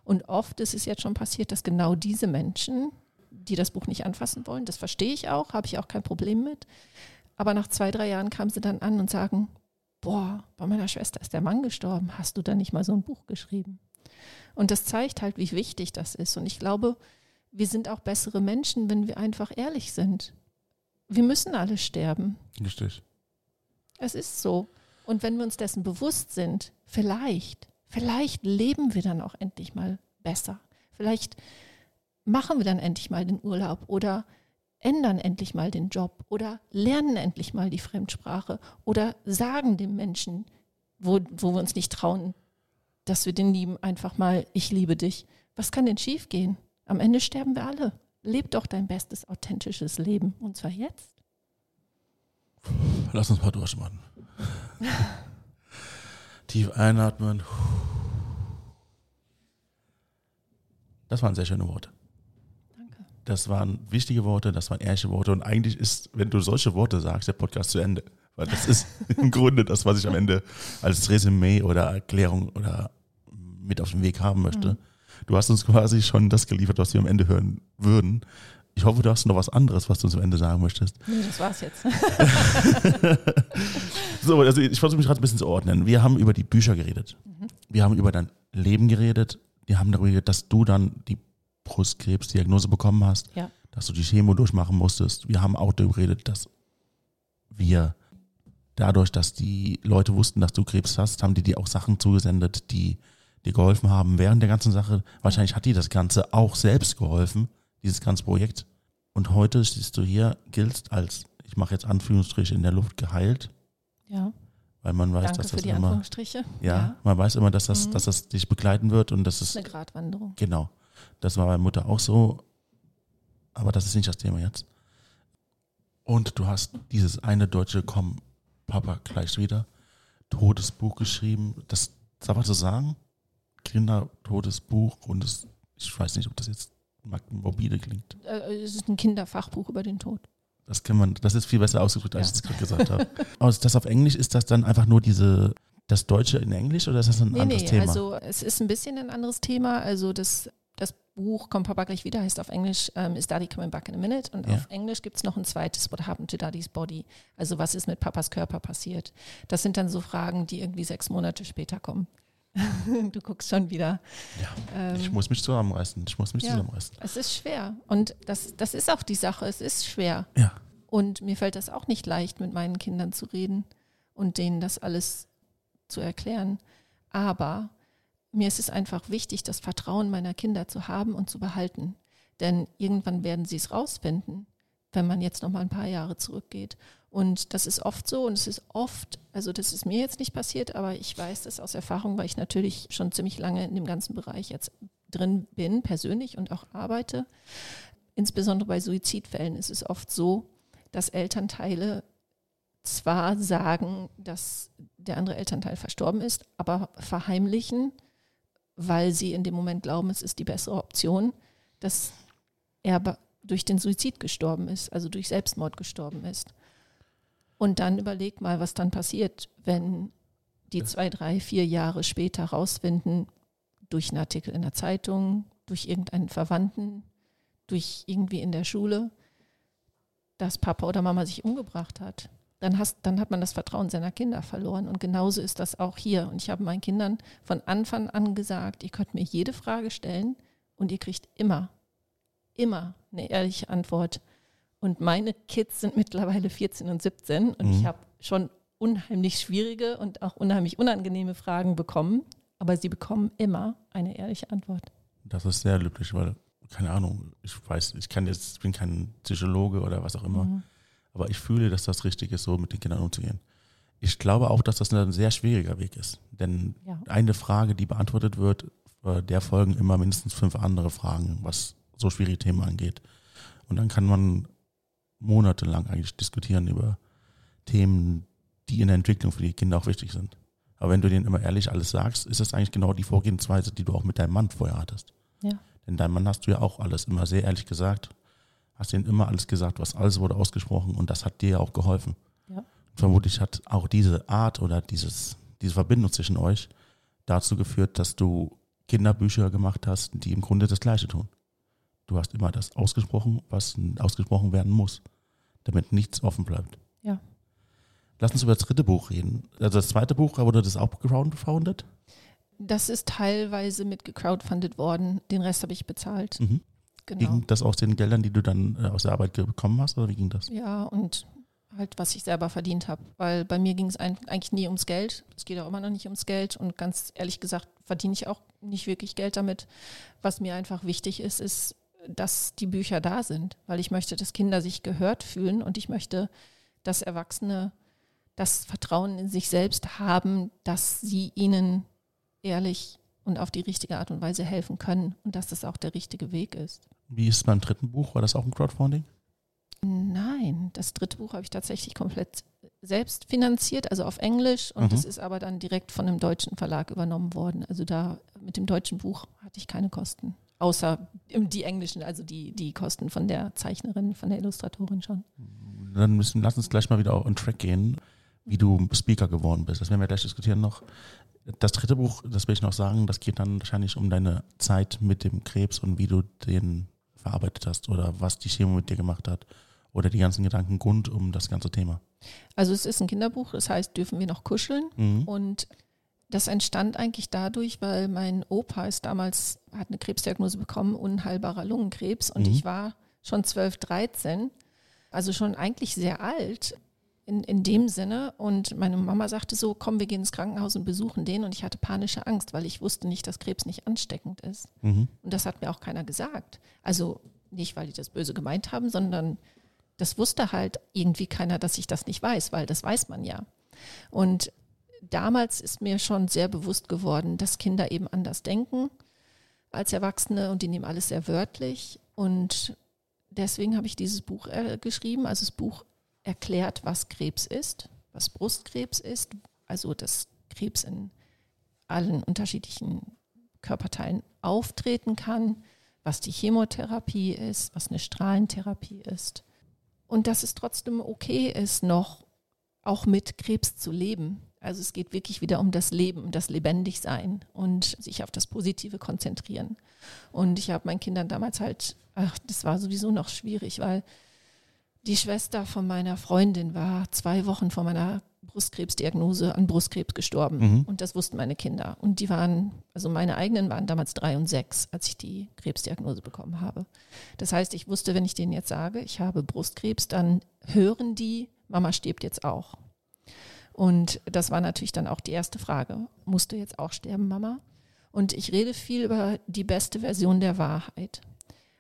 Und oft ist es jetzt schon passiert, dass genau diese Menschen, die das Buch nicht anfassen wollen, das verstehe ich auch, habe ich auch kein Problem mit. Aber nach zwei, drei Jahren kamen sie dann an und sagen, boah, bei meiner Schwester ist der Mann gestorben, hast du da nicht mal so ein Buch geschrieben? Und das zeigt halt, wie wichtig das ist. Und ich glaube, wir sind auch bessere Menschen, wenn wir einfach ehrlich sind. Wir müssen alle sterben. Richtig. Es ist so. Und wenn wir uns dessen bewusst sind, vielleicht, vielleicht leben wir dann auch endlich mal besser. Vielleicht machen wir dann endlich mal den Urlaub oder ändern endlich mal den Job oder lernen endlich mal die Fremdsprache oder sagen dem Menschen, wo, wo wir uns nicht trauen, dass wir den lieben, einfach mal, ich liebe dich. Was kann denn schiefgehen? Am Ende sterben wir alle. Leb doch dein bestes, authentisches Leben. Und zwar jetzt. Lass uns mal durchmachen. Tief einatmen. Das waren sehr schöne Worte. Danke. Das waren wichtige Worte, das waren ehrliche Worte. Und eigentlich ist, wenn du solche Worte sagst, der Podcast zu Ende. Weil das ist im Grunde das, was ich am Ende als Resümee oder Erklärung oder mit auf den Weg haben möchte. Mhm. Du hast uns quasi schon das geliefert, was wir am Ende hören würden. Ich hoffe, du hast noch was anderes, was du uns am Ende sagen möchtest. Nee, das war's jetzt. So, also ich versuche mich gerade ein bisschen zu ordnen. Wir haben über die Bücher geredet. Wir haben über dein Leben geredet. Wir haben darüber geredet, dass du dann die Brustkrebsdiagnose bekommen hast, Ja. dass du die Chemo durchmachen musstest. Wir haben auch darüber geredet, dass wir dadurch, dass die Leute wussten, dass du Krebs hast, haben die dir auch Sachen zugesendet, die dir geholfen haben während der ganzen Sache. Wahrscheinlich hat dir das Ganze auch selbst geholfen, dieses ganze Projekt. Und heute stehst du hier, giltst als, ich mache jetzt Anführungsstriche in der Luft, geheilt, Ja, weil man weiß, danke dass das immer, Anführungsstriche. ja, man weiß immer, dass das, Mhm. dass das dich begleiten wird und das ist, eine Gratwanderung. genau, das war bei Mutter auch so, aber das ist nicht das Thema jetzt. Und du hast dieses eine deutsche Komm, Papa, gleich wieder, Todesbuch geschrieben, das, darf man so sagen? Kinder-Todesbuch und es, ich weiß nicht, ob das jetzt morbide klingt. Äh, Es ist ein Kinderfachbuch über den Tod. Das kann man, das ist viel besser ausgedrückt, als ich es gerade gesagt habe. Aus das auf Englisch ist das dann einfach nur diese, das Deutsche in Englisch oder ist das ein Nee, anderes nee, Thema? also es ist ein bisschen ein anderes Thema. Also das, das Buch Kommt Papa gleich wieder heißt auf Englisch ähm, Is Daddy Coming Back in a Minute und Ja. auf Englisch gibt es noch ein zweites What Happened to Daddy's Body? Also was ist mit Papas Körper passiert? Das sind dann so Fragen, die irgendwie sechs Monate später kommen. du guckst schon wieder. ja, Ähm, ich muss mich zusammenreißen. Ich muss mich ja. zusammenreißen. es ist schwer und das, das ist auch die Sache. Es ist schwer. Ja. Und mir fällt das auch nicht leicht, mit meinen Kindern zu reden und denen das alles zu erklären. Aber mir ist es einfach wichtig, das Vertrauen meiner Kinder zu haben und zu behalten. Denn irgendwann werden sie es rausfinden, wenn man jetzt noch mal ein paar Jahre zurückgeht. Und das ist oft so und es ist oft, also das ist mir jetzt nicht passiert, aber ich weiß das aus Erfahrung, weil ich natürlich schon ziemlich lange in dem ganzen Bereich jetzt drin bin, persönlich und auch arbeite. Insbesondere bei Suizidfällen ist es oft so, dass Elternteile zwar sagen, dass der andere Elternteil verstorben ist, aber verheimlichen, weil sie in dem Moment glauben, es ist die bessere Option, dass er durch den Suizid gestorben ist, also durch Selbstmord gestorben ist. Und dann überleg mal, was dann passiert, wenn die zwei, drei, vier Jahre später rausfinden, durch einen Artikel in der Zeitung, durch irgendeinen Verwandten, durch irgendwie in der Schule, dass Papa oder Mama sich umgebracht hat. Dann, hast, dann hat man das Vertrauen seiner Kinder verloren. Und genauso ist das auch hier. Und ich habe meinen Kindern von Anfang an gesagt, ihr könnt mir jede Frage stellen und ihr kriegt immer, immer eine ehrliche Antwort. Und meine Kids sind mittlerweile 14 und 17 und Mhm. ich habe schon unheimlich schwierige und auch unheimlich unangenehme Fragen bekommen. Aber sie bekommen immer eine ehrliche Antwort. Das ist sehr löblich, weil, keine Ahnung, ich weiß, ich kann jetzt, ich bin kein Psychologe oder was auch immer, Mhm. aber ich fühle, dass das richtig ist, so mit den Kindern umzugehen. Ich glaube auch, dass das ein sehr schwieriger Weg ist. Denn Ja. eine Frage, die beantwortet wird, äh, der folgen immer mindestens fünf andere Fragen, was so schwierige Themen angeht. Und dann kann man monatelang eigentlich diskutieren über Themen, die in der Entwicklung für die Kinder auch wichtig sind. Aber wenn du denen immer ehrlich alles sagst, ist das eigentlich genau die Vorgehensweise, die du auch mit deinem Mann vorher hattest. Ja. Denn deinem Mann hast du ja auch alles immer sehr ehrlich gesagt, hast ihm immer alles gesagt, was alles wurde ausgesprochen und das hat dir ja auch geholfen. Ja. Vermutlich hat auch diese Art oder dieses, diese Verbindung zwischen euch dazu geführt, dass du Kinderbücher gemacht hast, die im Grunde das Gleiche tun. Du hast immer das ausgesprochen, was ausgesprochen werden muss, damit nichts offen bleibt. Ja. Lass uns über das dritte Buch reden. Also das zweite Buch, wurde das auch crowdfunded? Das ist teilweise mit gecrowdfundet worden. Den Rest habe ich bezahlt. Mhm. Genau. Ging das aus den Geldern, die du dann äh, aus der Arbeit bekommen hast, oder wie ging das? Ja, und halt, was ich selber verdient habe. Weil bei mir ging es eigentlich nie ums Geld. Es geht auch immer noch nicht ums Geld. Und ganz ehrlich gesagt verdiene ich auch nicht wirklich Geld damit. Was mir einfach wichtig ist, ist, dass die Bücher da sind. Weil ich möchte, dass Kinder sich gehört fühlen und ich möchte, dass Erwachsene das Vertrauen in sich selbst haben, dass sie ihnen ehrlich und auf die richtige Art und Weise helfen können und dass das auch der richtige Weg ist. Wie ist es beim dritten Buch? War das auch ein Crowdfunding? Nein, das dritte Buch habe ich tatsächlich komplett selbst finanziert, also auf Englisch. Und Mhm. das ist aber dann direkt von einem deutschen Verlag übernommen worden. Also da mit dem deutschen Buch hatte ich keine Kosten. Außer die englischen, also die, die Kosten von der Zeichnerin, von der Illustratorin schon. Dann müssen, lass uns gleich mal wieder on track gehen, wie du Speaker geworden bist. Das werden wir gleich diskutieren noch. Das dritte Buch, das will ich noch sagen, das geht dann wahrscheinlich um deine Zeit mit dem Krebs und wie du den verarbeitet hast oder was die Chemo mit dir gemacht hat oder die ganzen Gedanken rund um das ganze Thema. Also es ist ein Kinderbuch, das heißt, dürfen wir noch kuscheln. Mhm. Und das entstand eigentlich dadurch, weil mein Opa ist damals, hat eine Krebsdiagnose bekommen, unheilbarer Lungenkrebs. Und Mhm. ich war schon 12, 13, also schon eigentlich sehr alt in, in dem Sinne. Und meine Mama sagte so, komm, wir gehen ins Krankenhaus und besuchen den. Und ich hatte panische Angst, weil ich wusste nicht, dass Krebs nicht ansteckend ist. Mhm. Und das hat mir auch keiner gesagt. Also nicht, weil die das böse gemeint haben, sondern das wusste halt irgendwie keiner, dass ich das nicht weiß, weil das weiß man ja. Und damals ist mir schon sehr bewusst geworden, dass Kinder eben anders denken als Erwachsene und die nehmen alles sehr wörtlich. Und deswegen habe ich dieses Buch äh, geschrieben. Also das Buch erklärt, was Krebs ist, was Brustkrebs ist, also dass Krebs in allen unterschiedlichen Körperteilen auftreten kann, was die Chemotherapie ist, was eine Strahlentherapie ist. Und dass es trotzdem okay ist, noch auch mit Krebs zu leben. Also es geht wirklich wieder um das Leben, um das Lebendigsein und sich auf das Positive konzentrieren. Und ich habe meinen Kindern damals halt, ach, das war sowieso noch schwierig, weil die Schwester von meiner Freundin war zwei Wochen vor meiner Brustkrebsdiagnose an Brustkrebs gestorben. Mhm. Und das wussten meine Kinder. Und die waren, also meine eigenen waren damals drei und sechs, als ich die Krebsdiagnose bekommen habe. Das heißt, ich wusste, wenn ich denen jetzt sage, ich habe Brustkrebs, dann hören die, Mama stirbt jetzt auch. Und das war natürlich dann auch die erste Frage. Musst du jetzt auch sterben, Mama? Und ich rede viel über die beste Version der Wahrheit.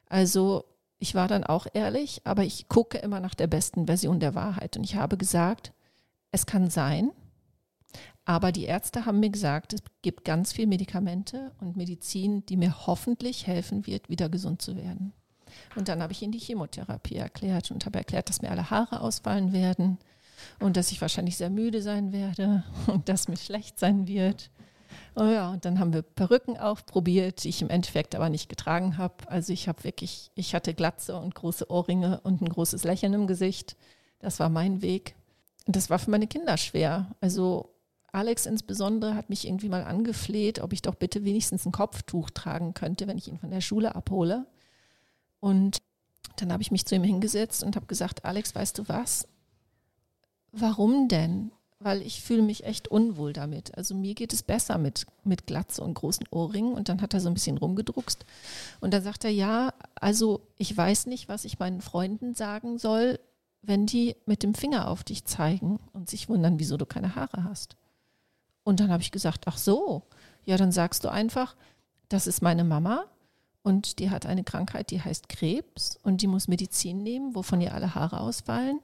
Also ich war dann auch ehrlich, aber ich gucke immer nach der besten Version der Wahrheit. Und ich habe gesagt, es kann sein, aber die Ärzte haben mir gesagt, es gibt ganz viel Medikamente und Medizin, die mir hoffentlich helfen wird, wieder gesund zu werden. Und dann habe ich ihnen die Chemotherapie erklärt und habe erklärt, dass mir alle Haare ausfallen werden und dass ich wahrscheinlich sehr müde sein werde und dass mir schlecht sein wird. Oh ja, und dann haben wir Perücken aufprobiert, die ich im Endeffekt aber nicht getragen habe. Also ich habe wirklich, ich hatte Glatze und große Ohrringe und ein großes Lächeln im Gesicht. Das war mein Weg. Und das war für meine Kinder schwer. Also Alex insbesondere hat mich irgendwie mal angefleht, ob ich doch bitte wenigstens ein Kopftuch tragen könnte, wenn ich ihn von der Schule abhole. Und dann habe ich mich zu ihm hingesetzt und habe gesagt, Alex, weißt du was? Warum denn? Weil ich fühle mich echt unwohl damit. Also mir geht es besser mit, mit Glatze und großen Ohrringen. Und dann hat er so ein bisschen rumgedruckst. Und dann sagt er, ja, also ich weiß nicht, was ich meinen Freunden sagen soll, wenn die mit dem Finger auf dich zeigen und sich wundern, wieso du keine Haare hast. Und dann habe ich gesagt, ach so, ja, dann sagst du einfach, das ist meine Mama und die hat eine Krankheit, die heißt Krebs und die muss Medizin nehmen, wovon ihr alle Haare ausfallen.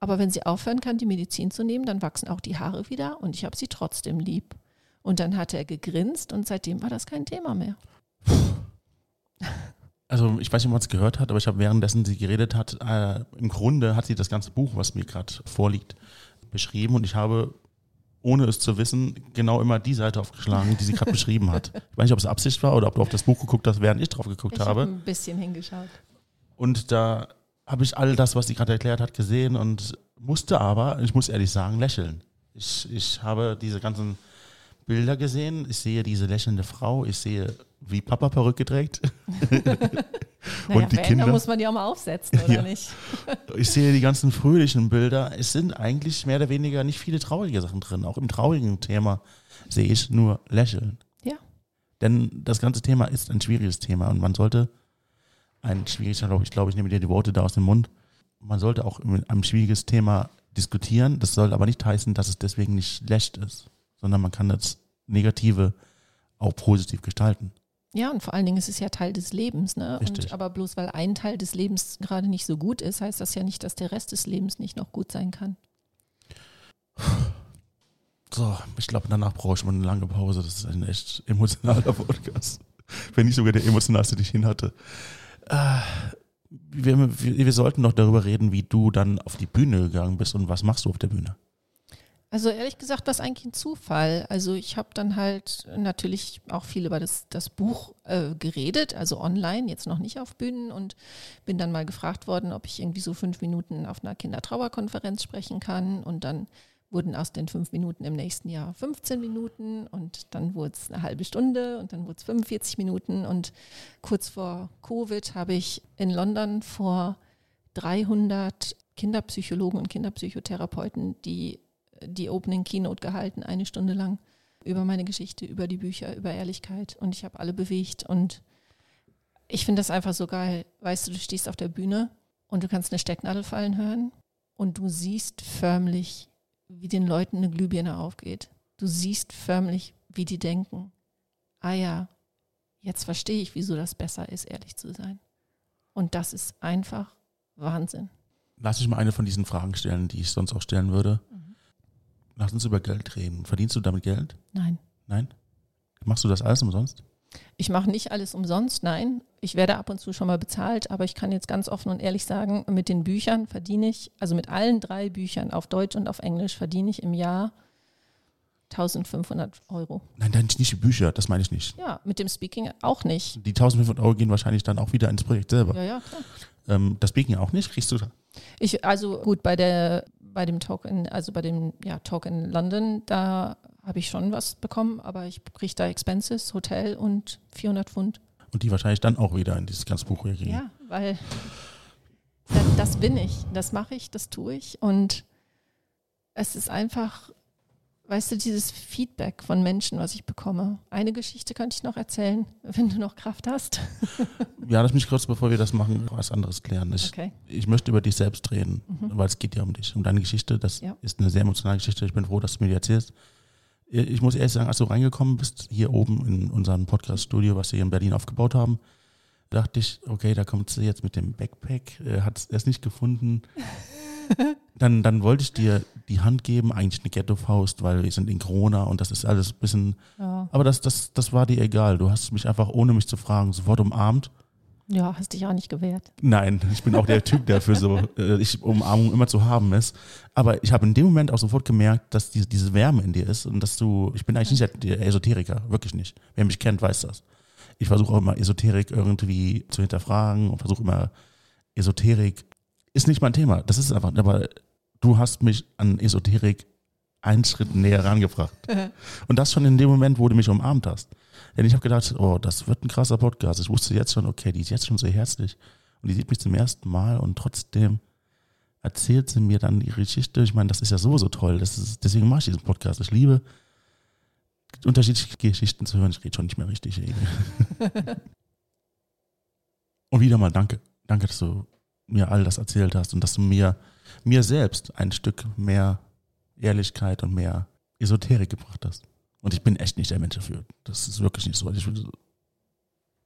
Aber wenn sie aufhören kann, die Medizin zu nehmen, dann wachsen auch die Haare wieder und ich habe sie trotzdem lieb. Und dann hat er gegrinst und seitdem war das kein Thema mehr. Also ich weiß nicht, ob man es gehört hat, aber ich habe währenddessen sie geredet hat, äh, im Grunde hat sie das ganze Buch, was mir gerade vorliegt, beschrieben und ich habe, ohne es zu wissen, genau immer die Seite aufgeschlagen, die sie gerade beschrieben hat. Ich weiß nicht, ob es Absicht war oder ob du auf das Buch geguckt hast, während ich drauf geguckt Ich habe habe. ein bisschen hingeschaut. Und da habe ich all das, was sie gerade erklärt hat, gesehen und musste aber, ich muss ehrlich sagen, lächeln. Ich, ich habe diese ganzen Bilder gesehen, ich sehe diese lächelnde Frau, ich sehe, wie Papa Perücke trägt. Naja, die wenn, Kinder? dann muss man die auch mal aufsetzen, oder Ja. nicht? Ich sehe die ganzen fröhlichen Bilder. Es sind eigentlich mehr oder weniger nicht viele traurige Sachen drin. Auch im traurigen Thema sehe ich nur Lächeln. Ja. Denn das ganze Thema ist ein schwieriges Thema und man sollte ein schwieriges, glaube ich, glaube ich, nehme dir die Worte da aus dem Mund. Man sollte auch ein schwieriges Thema diskutieren. Das soll aber nicht heißen, dass es deswegen nicht schlecht ist, sondern man kann das Negative auch positiv gestalten. Ja, und vor allen Dingen ist es ja Teil des Lebens. Ne? Richtig. Und, aber bloß weil ein Teil des Lebens gerade nicht so gut ist, heißt das ja nicht, dass der Rest des Lebens nicht noch gut sein kann. So, ich glaube, danach brauche ich mal eine lange Pause. Das ist ein echt emotionaler Podcast. Wenn nicht sogar der emotionalste, den ich hin hatte. Äh, wir, wir, sollten noch darüber reden, wie du dann auf die Bühne gegangen bist und was machst du auf der Bühne? Also ehrlich gesagt, das ist eigentlich ein Zufall. Also ich habe dann halt natürlich auch viel über das, das Buch äh, geredet, also online, jetzt noch nicht auf Bühnen und bin dann mal gefragt worden, ob ich irgendwie so fünf Minuten auf einer Kindertrauerkonferenz sprechen kann und dann wurden aus den fünf Minuten im nächsten Jahr 15 Minuten und dann wurde es eine halbe Stunde und dann wurde es 45 Minuten. Und kurz vor Covid habe ich in London vor 300 Kinderpsychologen und Kinderpsychotherapeuten die, die Opening Keynote gehalten, eine Stunde lang über meine Geschichte, über die Bücher, über Ehrlichkeit. Und ich habe alle bewegt. Und ich finde das einfach so geil. Weißt du, du stehst auf der Bühne und du kannst eine Stecknadel fallen hören und du siehst förmlich wie den Leuten eine Glühbirne aufgeht. Du siehst förmlich, wie die denken. Ah ja, jetzt verstehe ich, wieso das besser ist, ehrlich zu sein. Und das ist einfach Wahnsinn. Lass mich mal eine von diesen Fragen stellen, die ich sonst auch stellen würde. Mhm. Lass uns über Geld reden. Verdienst du damit Geld? Nein. Nein? Machst du das alles umsonst? Ich mache nicht alles umsonst, nein. Ich werde ab und zu schon mal bezahlt, aber ich kann jetzt ganz offen und ehrlich sagen, mit den Büchern verdiene ich, also mit allen drei Büchern auf Deutsch und auf Englisch verdiene ich im Jahr 1500 Euro. Nein, nein, nicht die Bücher, das meine ich nicht. Ja, mit dem Speaking auch nicht. Die 1500 Euro gehen wahrscheinlich dann auch wieder ins Projekt selber. Ja, ja, klar. Ähm, das Speaking auch nicht, kriegst du Ich, also gut, bei der, bei dem Talk in, also bei dem ja, Talk in London, da habe ich schon was bekommen, aber ich kriege da Expenses, Hotel und 400 Pfund. Und die wahrscheinlich dann auch wieder in dieses ganze Buch gehen. Ja, weil das, das bin ich, das mache ich, das tue ich und es ist einfach, weißt du, dieses Feedback von Menschen, was ich bekomme. Eine Geschichte könnte ich noch erzählen, wenn du noch Kraft hast. ja, lass mich kurz, bevor wir das machen, was anderes klären. Ich, okay. ich möchte über dich selbst reden, mhm. weil es geht ja um dich, um deine Geschichte. Das ja. ist eine sehr emotionale Geschichte. Ich bin froh, dass du mir die erzählst. Ich muss ehrlich sagen, als du reingekommen bist, hier oben in unserem Podcast-Studio, was wir hier in Berlin aufgebaut haben, dachte ich, okay, da kommt sie jetzt mit dem Backpack, hat es erst nicht gefunden. dann, dann wollte ich dir die Hand geben, eigentlich eine Ghetto-Faust, weil wir sind in Corona und das ist alles ein bisschen. Ja. Aber das, das, das war dir egal. Du hast mich einfach, ohne mich zu fragen, sofort umarmt ja, hast dich auch nicht gewehrt. Nein, ich bin auch der Typ, der für so äh, ich Umarmung immer zu haben ist. Aber ich habe in dem Moment auch sofort gemerkt, dass diese, diese Wärme in dir ist und dass du, ich bin eigentlich nicht der Esoteriker, wirklich nicht. Wer mich kennt, weiß das. Ich versuche auch immer Esoterik irgendwie zu hinterfragen und versuche immer Esoterik ist nicht mein Thema. Das ist einfach, aber du hast mich an Esoterik einen Schritt näher rangebracht. und das schon in dem Moment, wo du mich umarmt hast. Denn ich habe gedacht, oh, das wird ein krasser Podcast. Ich wusste jetzt schon, okay, die ist jetzt schon so herzlich und die sieht mich zum ersten Mal und trotzdem erzählt sie mir dann ihre Geschichte. Ich meine, das ist ja sowieso toll. Ist, deswegen mache ich diesen Podcast. Ich liebe unterschiedliche Geschichten zu hören. Ich rede schon nicht mehr richtig. und wieder mal danke. Danke, dass du mir all das erzählt hast und dass du mir, mir selbst ein Stück mehr Ehrlichkeit und mehr Esoterik gebracht hast. Und ich bin echt nicht der Mensch dafür. Das ist wirklich nicht so. Ich will,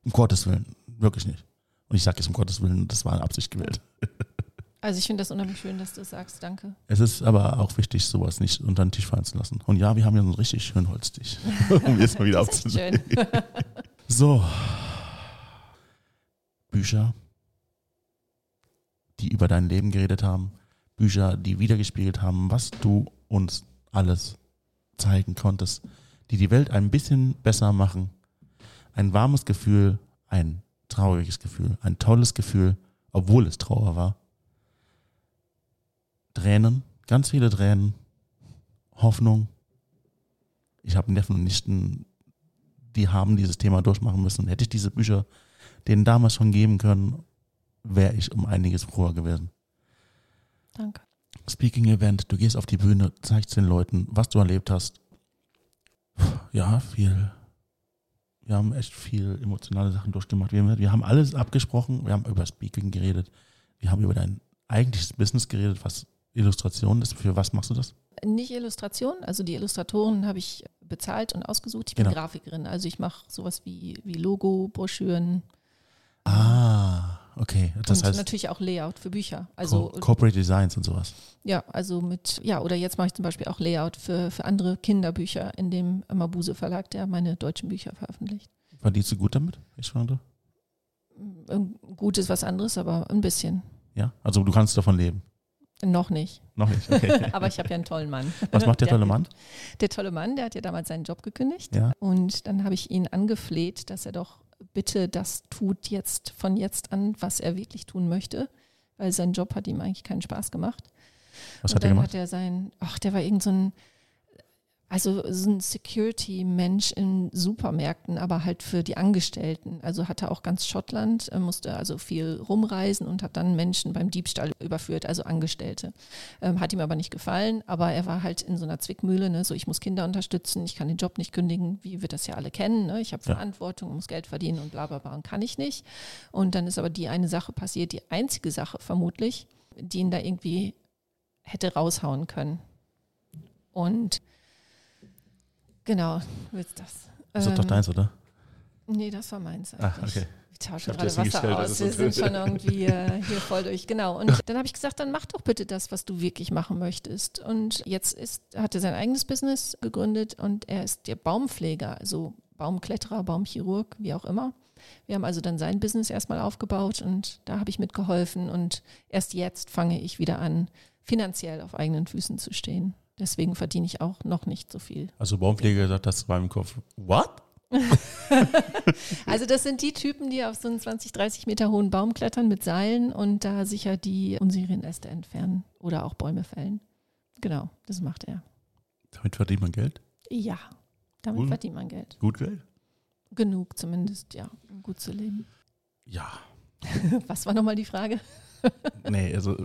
um Gottes Willen, wirklich nicht. Und ich sage jetzt um Gottes Willen, das war eine Absicht gewählt. Also ich finde das unheimlich schön, dass du sagst, danke. Es ist aber auch wichtig, sowas nicht unter den Tisch fallen zu lassen. Und ja, wir haben ja einen richtig schönen Holztisch, um jetzt mal wieder aufzunehmen. so. Bücher, die über dein Leben geredet haben. Bücher, die wiedergespiegelt haben, was du uns alles zeigen konntest die die Welt ein bisschen besser machen. Ein warmes Gefühl, ein trauriges Gefühl, ein tolles Gefühl, obwohl es Trauer war. Tränen, ganz viele Tränen, Hoffnung. Ich habe Neffen und Nichten, die haben dieses Thema durchmachen müssen. Hätte ich diese Bücher denen damals schon geben können, wäre ich um einiges froher gewesen. Danke. Speaking Event, du gehst auf die Bühne, zeigst den Leuten, was du erlebt hast, ja, viel wir haben echt viel emotionale Sachen durchgemacht. Wir, wir haben alles abgesprochen, wir haben über Speaking geredet, wir haben über dein eigentliches Business geredet, was Illustration ist. Für was machst du das? Nicht Illustration, also die Illustratoren habe ich bezahlt und ausgesucht. Ich bin Genau. Grafikerin, also ich mache sowas wie, wie Logo, Broschüren Ah, okay. Das und heißt natürlich auch Layout für Bücher. Also Co Corporate Designs und sowas. ja, also mit, ja, oder jetzt mache ich zum Beispiel auch Layout für, für andere Kinderbücher in dem Mabuse Verlag, der meine deutschen Bücher veröffentlicht. Verdienst du gut damit? Ich. Ähm, Gut ist was anderes, aber ein bisschen. Ja, also du kannst davon leben. Noch nicht. Noch nicht. Okay. Aber ich habe ja einen tollen Mann. Was macht der tolle Mann? Der tolle Mann, der hat ja damals seinen Job gekündigt. Ja. Und dann habe ich ihn angefleht, dass er doch bitte das tut jetzt von jetzt an, was er wirklich tun möchte, weil sein Job hat ihm eigentlich keinen Spaß gemacht. Was und hat er gemacht? hat er sein, ach, der war irgend so ein, also so ein Security-Mensch in Supermärkten, aber halt für die Angestellten. Also hatte auch ganz Schottland, äh, musste also viel rumreisen und hat dann Menschen beim Diebstahl überführt, also Angestellte. Ähm, hat ihm aber nicht gefallen, aber er war halt in so einer Zwickmühle, ne? so ich muss Kinder unterstützen, ich kann den Job nicht kündigen, wie wir das ja alle kennen, ne? ich habe Ja. Verantwortung, muss Geld verdienen und bla bla bla und kann ich nicht. Und dann ist aber die eine Sache passiert, die einzige Sache vermutlich, die ihn da irgendwie hätte raushauen können. Und genau, willst das. Das ist doch Ähm, deins, oder? Nee, das war meins Ah, eigentlich. okay. Ich tausche gerade Wasser aus. Wir sind schon irgendwie äh, hier voll durch. Genau. Und dann habe ich gesagt, dann mach doch bitte das, was du wirklich machen möchtest. Und jetzt ist, hat er sein eigenes Business gegründet und er ist der Baumpfleger, also Baumkletterer, Baumchirurg, wie auch immer. Wir haben also dann sein Business erstmal aufgebaut und da habe ich mitgeholfen. Und erst jetzt fange ich wieder an, finanziell auf eigenen Füßen zu stehen. Deswegen verdiene ich auch noch nicht so viel. Also Baumpfleger sagt, das war im Kopf. What? Also das sind die Typen, die auf so einen 20, 30 Meter hohen Baum klettern mit Seilen und da sicher die Unserienäste entfernen oder auch Bäume fällen. Genau, das macht er. Damit verdient man Geld? Ja, damit Cool. verdient man Geld. Gut Geld? Genug zumindest, ja, um gut zu leben. Ja. Was war nochmal die Frage? Nee, also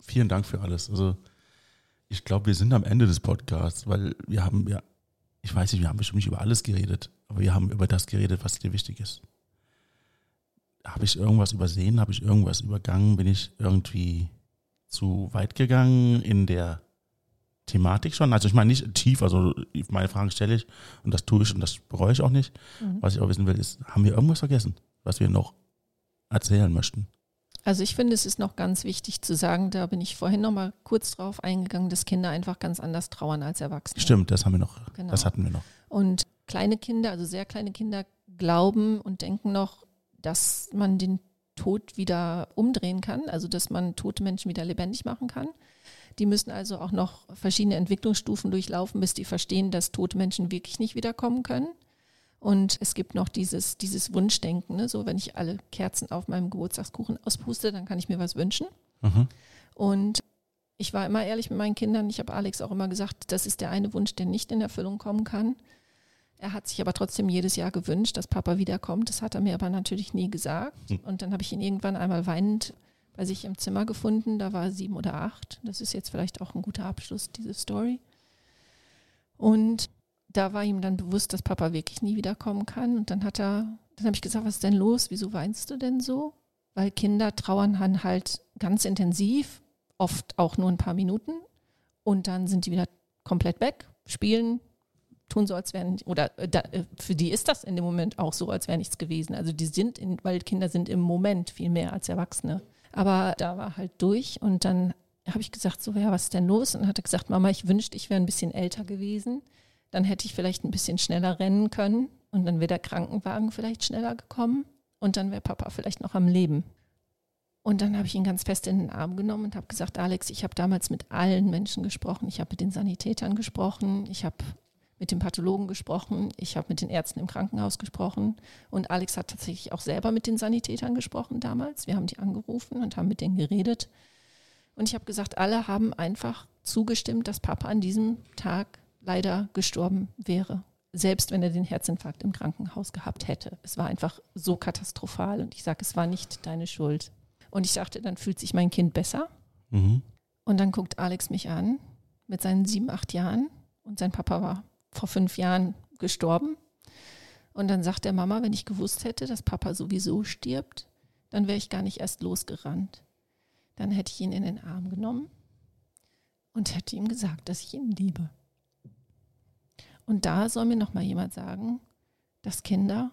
vielen Dank für alles. Also ich glaube, wir sind am Ende des Podcasts, weil wir haben ja, ich weiß nicht, wir haben bestimmt nicht über alles geredet, aber wir haben über das geredet, was dir wichtig ist. Habe ich irgendwas übersehen? Habe ich irgendwas übergangen? Bin ich irgendwie zu weit gegangen in der Thematik schon? Also ich meine nicht tief, also meine Fragen stelle ich und das tue ich und das bereue ich auch nicht. Mhm. Was ich auch wissen will, ist, haben wir irgendwas vergessen, was wir noch erzählen möchten? Also ich finde, es ist noch ganz wichtig zu sagen, da bin ich vorhin noch mal kurz drauf eingegangen, dass Kinder einfach ganz anders trauern als Erwachsene. Stimmt, das haben wir noch. Genau. Das hatten wir noch. Und kleine Kinder, also sehr kleine Kinder, glauben und denken noch, dass man den Tod wieder umdrehen kann, also dass man tote Menschen wieder lebendig machen kann. Die müssen also auch noch verschiedene Entwicklungsstufen durchlaufen, bis die verstehen, dass tote Menschen wirklich nicht wiederkommen können. Und es gibt noch dieses, dieses Wunschdenken, ne? so wenn ich alle Kerzen auf meinem Geburtstagskuchen auspuste, dann kann ich mir was wünschen. Mhm. Und ich war immer ehrlich mit meinen Kindern. Ich habe Alex auch immer gesagt, das ist der eine Wunsch, der nicht in Erfüllung kommen kann. Er hat sich aber trotzdem jedes Jahr gewünscht, dass Papa wiederkommt. Das hat er mir aber natürlich nie gesagt. Hm. Und dann habe ich ihn irgendwann einmal weinend bei sich im Zimmer gefunden. Da war er sieben oder acht. Das ist jetzt vielleicht auch ein guter Abschluss, diese Story. Und da war ihm dann bewusst, dass Papa wirklich nie wiederkommen kann. Und dann hat er, dann habe ich gesagt, was ist denn los? Wieso weinst du denn so? Weil Kinder trauern dann halt ganz intensiv, oft auch nur ein paar Minuten. Und dann sind die wieder komplett weg, spielen, tun so, als wären, oder äh, da, äh, für die ist das in dem Moment auch so, als wäre nichts gewesen. Also die sind, in, weil Kinder sind im Moment viel mehr als Erwachsene. Aber da war halt durch und dann habe ich gesagt, so, ja, was ist denn los? Und dann hat er gesagt, Mama, ich wünschte, ich wäre ein bisschen älter gewesen. Dann hätte ich vielleicht ein bisschen schneller rennen können und dann wäre der Krankenwagen vielleicht schneller gekommen und dann wäre Papa vielleicht noch am Leben. Und dann habe ich ihn ganz fest in den Arm genommen und habe gesagt, Alex, ich habe damals mit allen Menschen gesprochen. Ich habe mit den Sanitätern gesprochen, ich habe mit dem Pathologen gesprochen, ich habe mit den Ärzten im Krankenhaus gesprochen und Alex hat tatsächlich auch selber mit den Sanitätern gesprochen damals. Wir haben die angerufen und haben mit denen geredet. Und ich habe gesagt, alle haben einfach zugestimmt, dass Papa an diesem Tag leider gestorben wäre. Selbst wenn er den Herzinfarkt im Krankenhaus gehabt hätte. Es war einfach so katastrophal und ich sage, es war nicht deine Schuld. Und ich dachte, dann fühlt sich mein Kind besser. Mhm. Und dann guckt Alex mich an mit seinen sieben, acht Jahren und sein Papa war vor fünf Jahren gestorben. Und dann sagt der Mama, wenn ich gewusst hätte, dass Papa sowieso stirbt, dann wäre ich gar nicht erst losgerannt. Dann hätte ich ihn in den Arm genommen und hätte ihm gesagt, dass ich ihn liebe. Und da soll mir noch mal jemand sagen, dass Kinder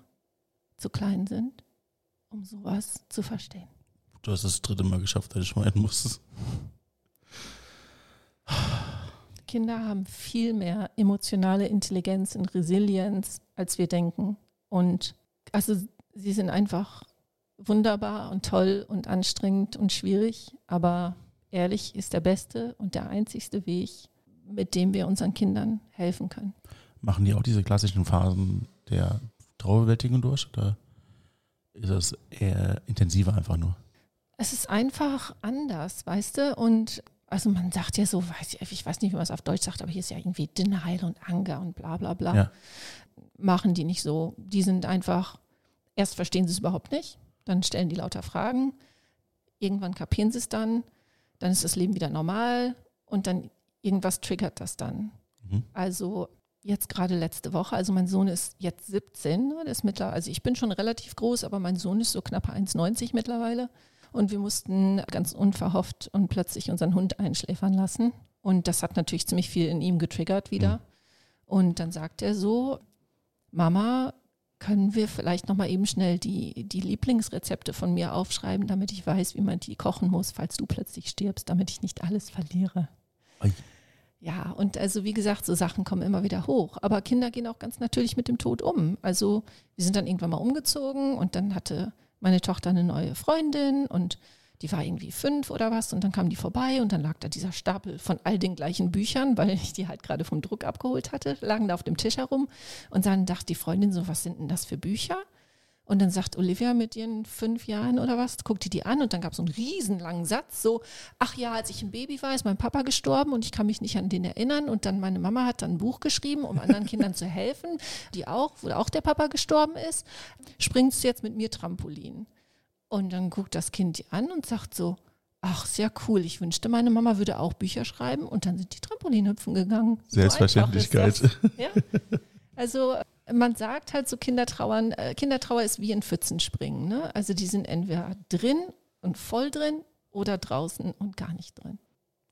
zu klein sind, um sowas zu verstehen. Du hast das dritte Mal geschafft, dass ich weinen musste. Kinder haben viel mehr emotionale Intelligenz und Resilienz, als wir denken. Und also sie sind einfach wunderbar und toll und anstrengend und schwierig, aber ehrlich ist der beste und der einzigste Weg, mit dem wir unseren Kindern helfen können. Machen die auch diese klassischen Phasen der Trauerbewältigung durch oder ist das eher intensiver einfach nur? Es ist einfach anders, weißt du? Und also man sagt ja so, weiß ich, ich weiß nicht, wie man es auf Deutsch sagt, aber hier ist ja irgendwie Denial und Anger und bla bla bla. Ja. Machen die nicht so. Die sind einfach, erst verstehen sie es überhaupt nicht, dann stellen die lauter Fragen, irgendwann kapieren sie es dann, dann ist das Leben wieder normal und dann irgendwas triggert das dann. Mhm. Also jetzt gerade letzte Woche, also mein Sohn ist jetzt 17, ne, der ist mittlerweile, also ich bin schon relativ groß, aber mein Sohn ist so knapp 1,90 mittlerweile. Und wir mussten ganz unverhofft und plötzlich unseren Hund einschläfern lassen. Und das hat natürlich ziemlich viel in ihm getriggert wieder. Mhm. Und dann sagt er so, Mama, können wir vielleicht nochmal eben schnell die, die Lieblingsrezepte von mir aufschreiben, damit ich weiß, wie man die kochen muss, falls du plötzlich stirbst, damit ich nicht alles verliere. Ei. Ja, und also wie gesagt, so Sachen kommen immer wieder hoch. Aber Kinder gehen auch ganz natürlich mit dem Tod um. Also wir sind dann irgendwann mal umgezogen und dann hatte meine Tochter eine neue Freundin und die war irgendwie fünf oder was und dann kam die vorbei und dann lag da dieser Stapel von all den gleichen Büchern, weil ich die halt gerade vom Druck abgeholt hatte, lagen da auf dem Tisch herum und dann dachte die Freundin so, was sind denn das für Bücher? Und dann sagt Olivia mit ihren fünf Jahren oder was, guckt die die an und dann gab es so einen riesenlangen Satz, so, ach ja, als ich ein Baby war, ist mein Papa gestorben und ich kann mich nicht an den erinnern. Und dann meine Mama hat dann ein Buch geschrieben, um anderen Kindern zu helfen, die auch, wo auch der Papa gestorben ist. Springst du jetzt mit mir Trampolin? Und dann guckt das Kind die an und sagt so, ach, sehr cool, ich wünschte, meine Mama würde auch Bücher schreiben. Und dann sind die Trampolinhüpfen gegangen. So Selbstverständlichkeit. das. Ja? Also man sagt halt so Kindertrauern, äh, Kindertrauer ist wie in Pfützen springen. Ne? Also die sind entweder drin und voll drin oder draußen und gar nicht drin.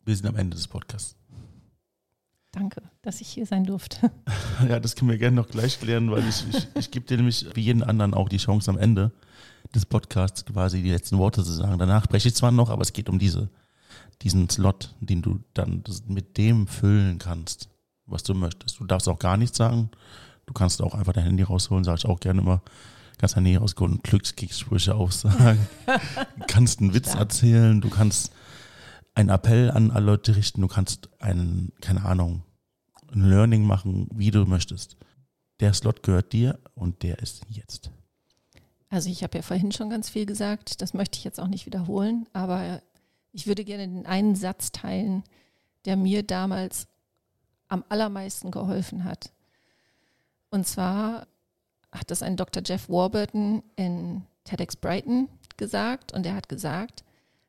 Wir sind am Ende des Podcasts. Danke, dass ich hier sein durfte. Ja, das können wir gerne noch gleich klären, weil ich, ich, ich gebe dir nämlich wie jeden anderen auch die Chance am Ende des Podcasts quasi die letzten Worte zu sagen. Danach breche ich zwar noch, aber es geht um diese, diesen Slot, den du dann mit dem füllen kannst, was du möchtest. Du darfst auch gar nichts sagen. Du kannst auch einfach dein Handy rausholen, sage ich auch gerne immer. Kannst dein Handy rausholen und Glückskekssprüche aufsagen. Du kannst einen Witz erzählen. Du kannst einen Appell an alle Leute richten. Du kannst einen, keine Ahnung, ein Learning machen, wie du möchtest. Der Slot gehört dir und der ist jetzt. Also ich habe ja vorhin schon ganz viel gesagt, das möchte ich jetzt auch nicht wiederholen, aber ich würde gerne den einen Satz teilen, der mir damals am allermeisten geholfen hat. Und zwar hat das ein Dr. Jeff Warburton in TEDx Brighton gesagt und er hat gesagt,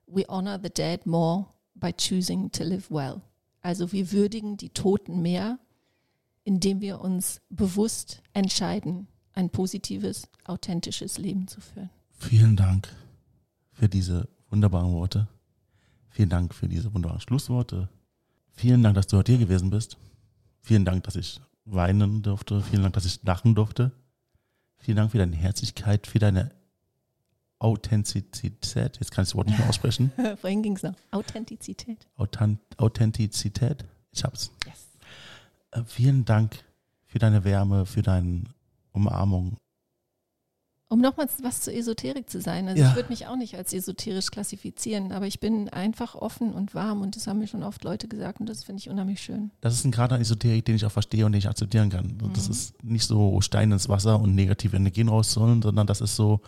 we honor the dead more by choosing to live well. Also wir würdigen die Toten mehr, indem wir uns bewusst entscheiden, ein positives, authentisches Leben zu führen. Vielen Dank für diese wunderbaren Worte. Vielen Dank für diese wunderbaren Schlussworte. Vielen Dank, dass du heute hier gewesen bist. Vielen Dank, dass ich weinen durfte. Vielen Dank, dass ich lachen durfte. Vielen Dank für deine Herzlichkeit, für deine Authentizität. Jetzt kann ich das Wort nicht mehr aussprechen. Vorhin ging es noch. Authentizität. Authent Authentizität. Ich hab's. Yes. Äh, vielen Dank für deine Wärme, für deine Umarmung. Um nochmals was zu Esoterik zu sein. Also Ja. ich würde mich auch nicht als esoterisch klassifizieren, aber ich bin einfach offen und warm und das haben mir schon oft Leute gesagt und das finde ich unheimlich schön. Das ist ein Grad an Esoterik, den ich auch verstehe und den ich akzeptieren kann. Das ist nicht so Stein ins Wasser und negative Energien rausholen, sondern das ist so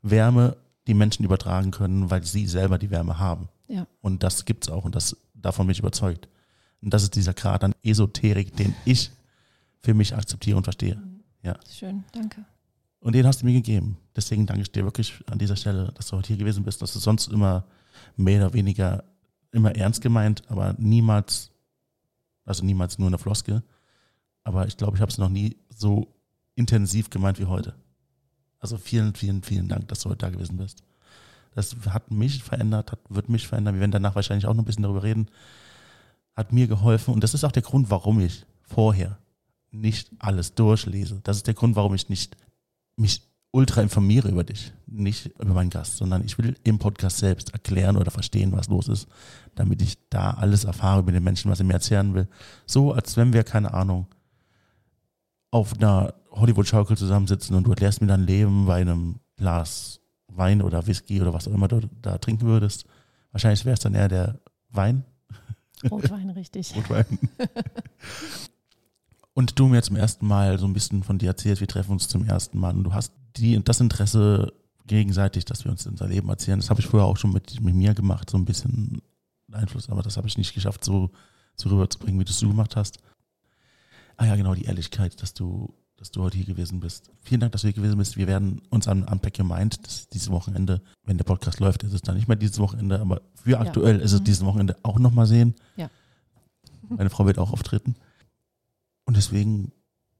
Wärme, die Menschen übertragen können, weil sie selber die Wärme haben. Ja. Und das gibt's auch und das, davon bin ich überzeugt. Und das ist dieser Grad an Esoterik, den ich für mich akzeptiere und verstehe. Schön, danke. Und den hast du mir gegeben. Deswegen danke ich dir wirklich an dieser Stelle, dass du heute hier gewesen bist. Das ist sonst immer mehr oder weniger immer ernst gemeint, aber niemals, also niemals nur eine Floske. Aber ich glaube, ich habe es noch nie so intensiv gemeint wie heute. Also vielen, vielen, vielen Dank, dass du heute da gewesen bist. Das hat mich verändert, hat, wird mich verändern. Wir werden danach wahrscheinlich auch noch ein bisschen darüber reden. Hat mir geholfen. Und das ist auch der Grund, warum ich vorher nicht alles durchlese. Das ist der Grund, warum ich nicht mich ultra informiere über dich, nicht über meinen Gast, sondern ich will im Podcast selbst erklären oder verstehen, was los ist, damit ich da alles erfahre über den Menschen, was er mir erzählen will. So, als wenn wir, keine Ahnung, auf einer Hollywood-Schaukel zusammensitzen und du erklärst mir dein Leben bei einem Glas Wein oder Whisky oder was auch immer du da trinken würdest. Wahrscheinlich wäre es dann eher der Wein. Rotwein, richtig. Rotwein. und du mir zum ersten Mal so ein bisschen von dir erzählst, wir treffen uns zum ersten Mal und du hast die, das Interesse gegenseitig, dass wir uns unser Leben erzählen. Das habe ich vorher auch schon mit, mit mir gemacht, so ein bisschen Einfluss, aber das habe ich nicht geschafft, so, so rüberzubringen, wie du es du gemacht hast. Ah ja, genau, die Ehrlichkeit, dass du, dass du heute hier gewesen bist. Vielen Dank, dass du hier gewesen bist. Wir werden uns an Unpack Your Mind das dieses Wochenende, wenn der Podcast läuft, ist es dann nicht mehr dieses Wochenende, aber für aktuell ja. ist es mhm. dieses Wochenende auch nochmal sehen. Ja. Meine Frau wird auch auftreten. Und deswegen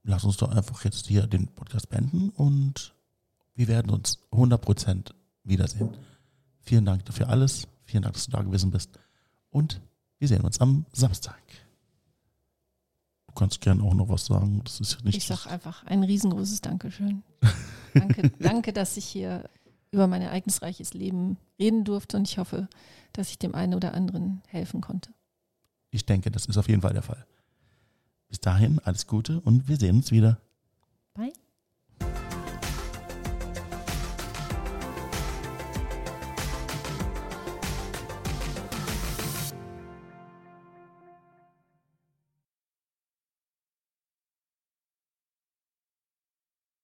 lass uns doch einfach jetzt hier den Podcast beenden und wir werden uns 100% wiedersehen. Vielen Dank dafür alles. Vielen Dank, dass du da gewesen bist. Und wir sehen uns am Samstag. Du kannst gerne auch noch was sagen. Das ist ja nicht ich sage einfach ein riesengroßes Dankeschön. danke, danke, dass ich hier über mein ereignisreiches Leben reden durfte und ich hoffe, dass ich dem einen oder anderen helfen konnte. Ich denke, das ist auf jeden Fall der Fall. Bis dahin alles Gute und wir sehen uns wieder.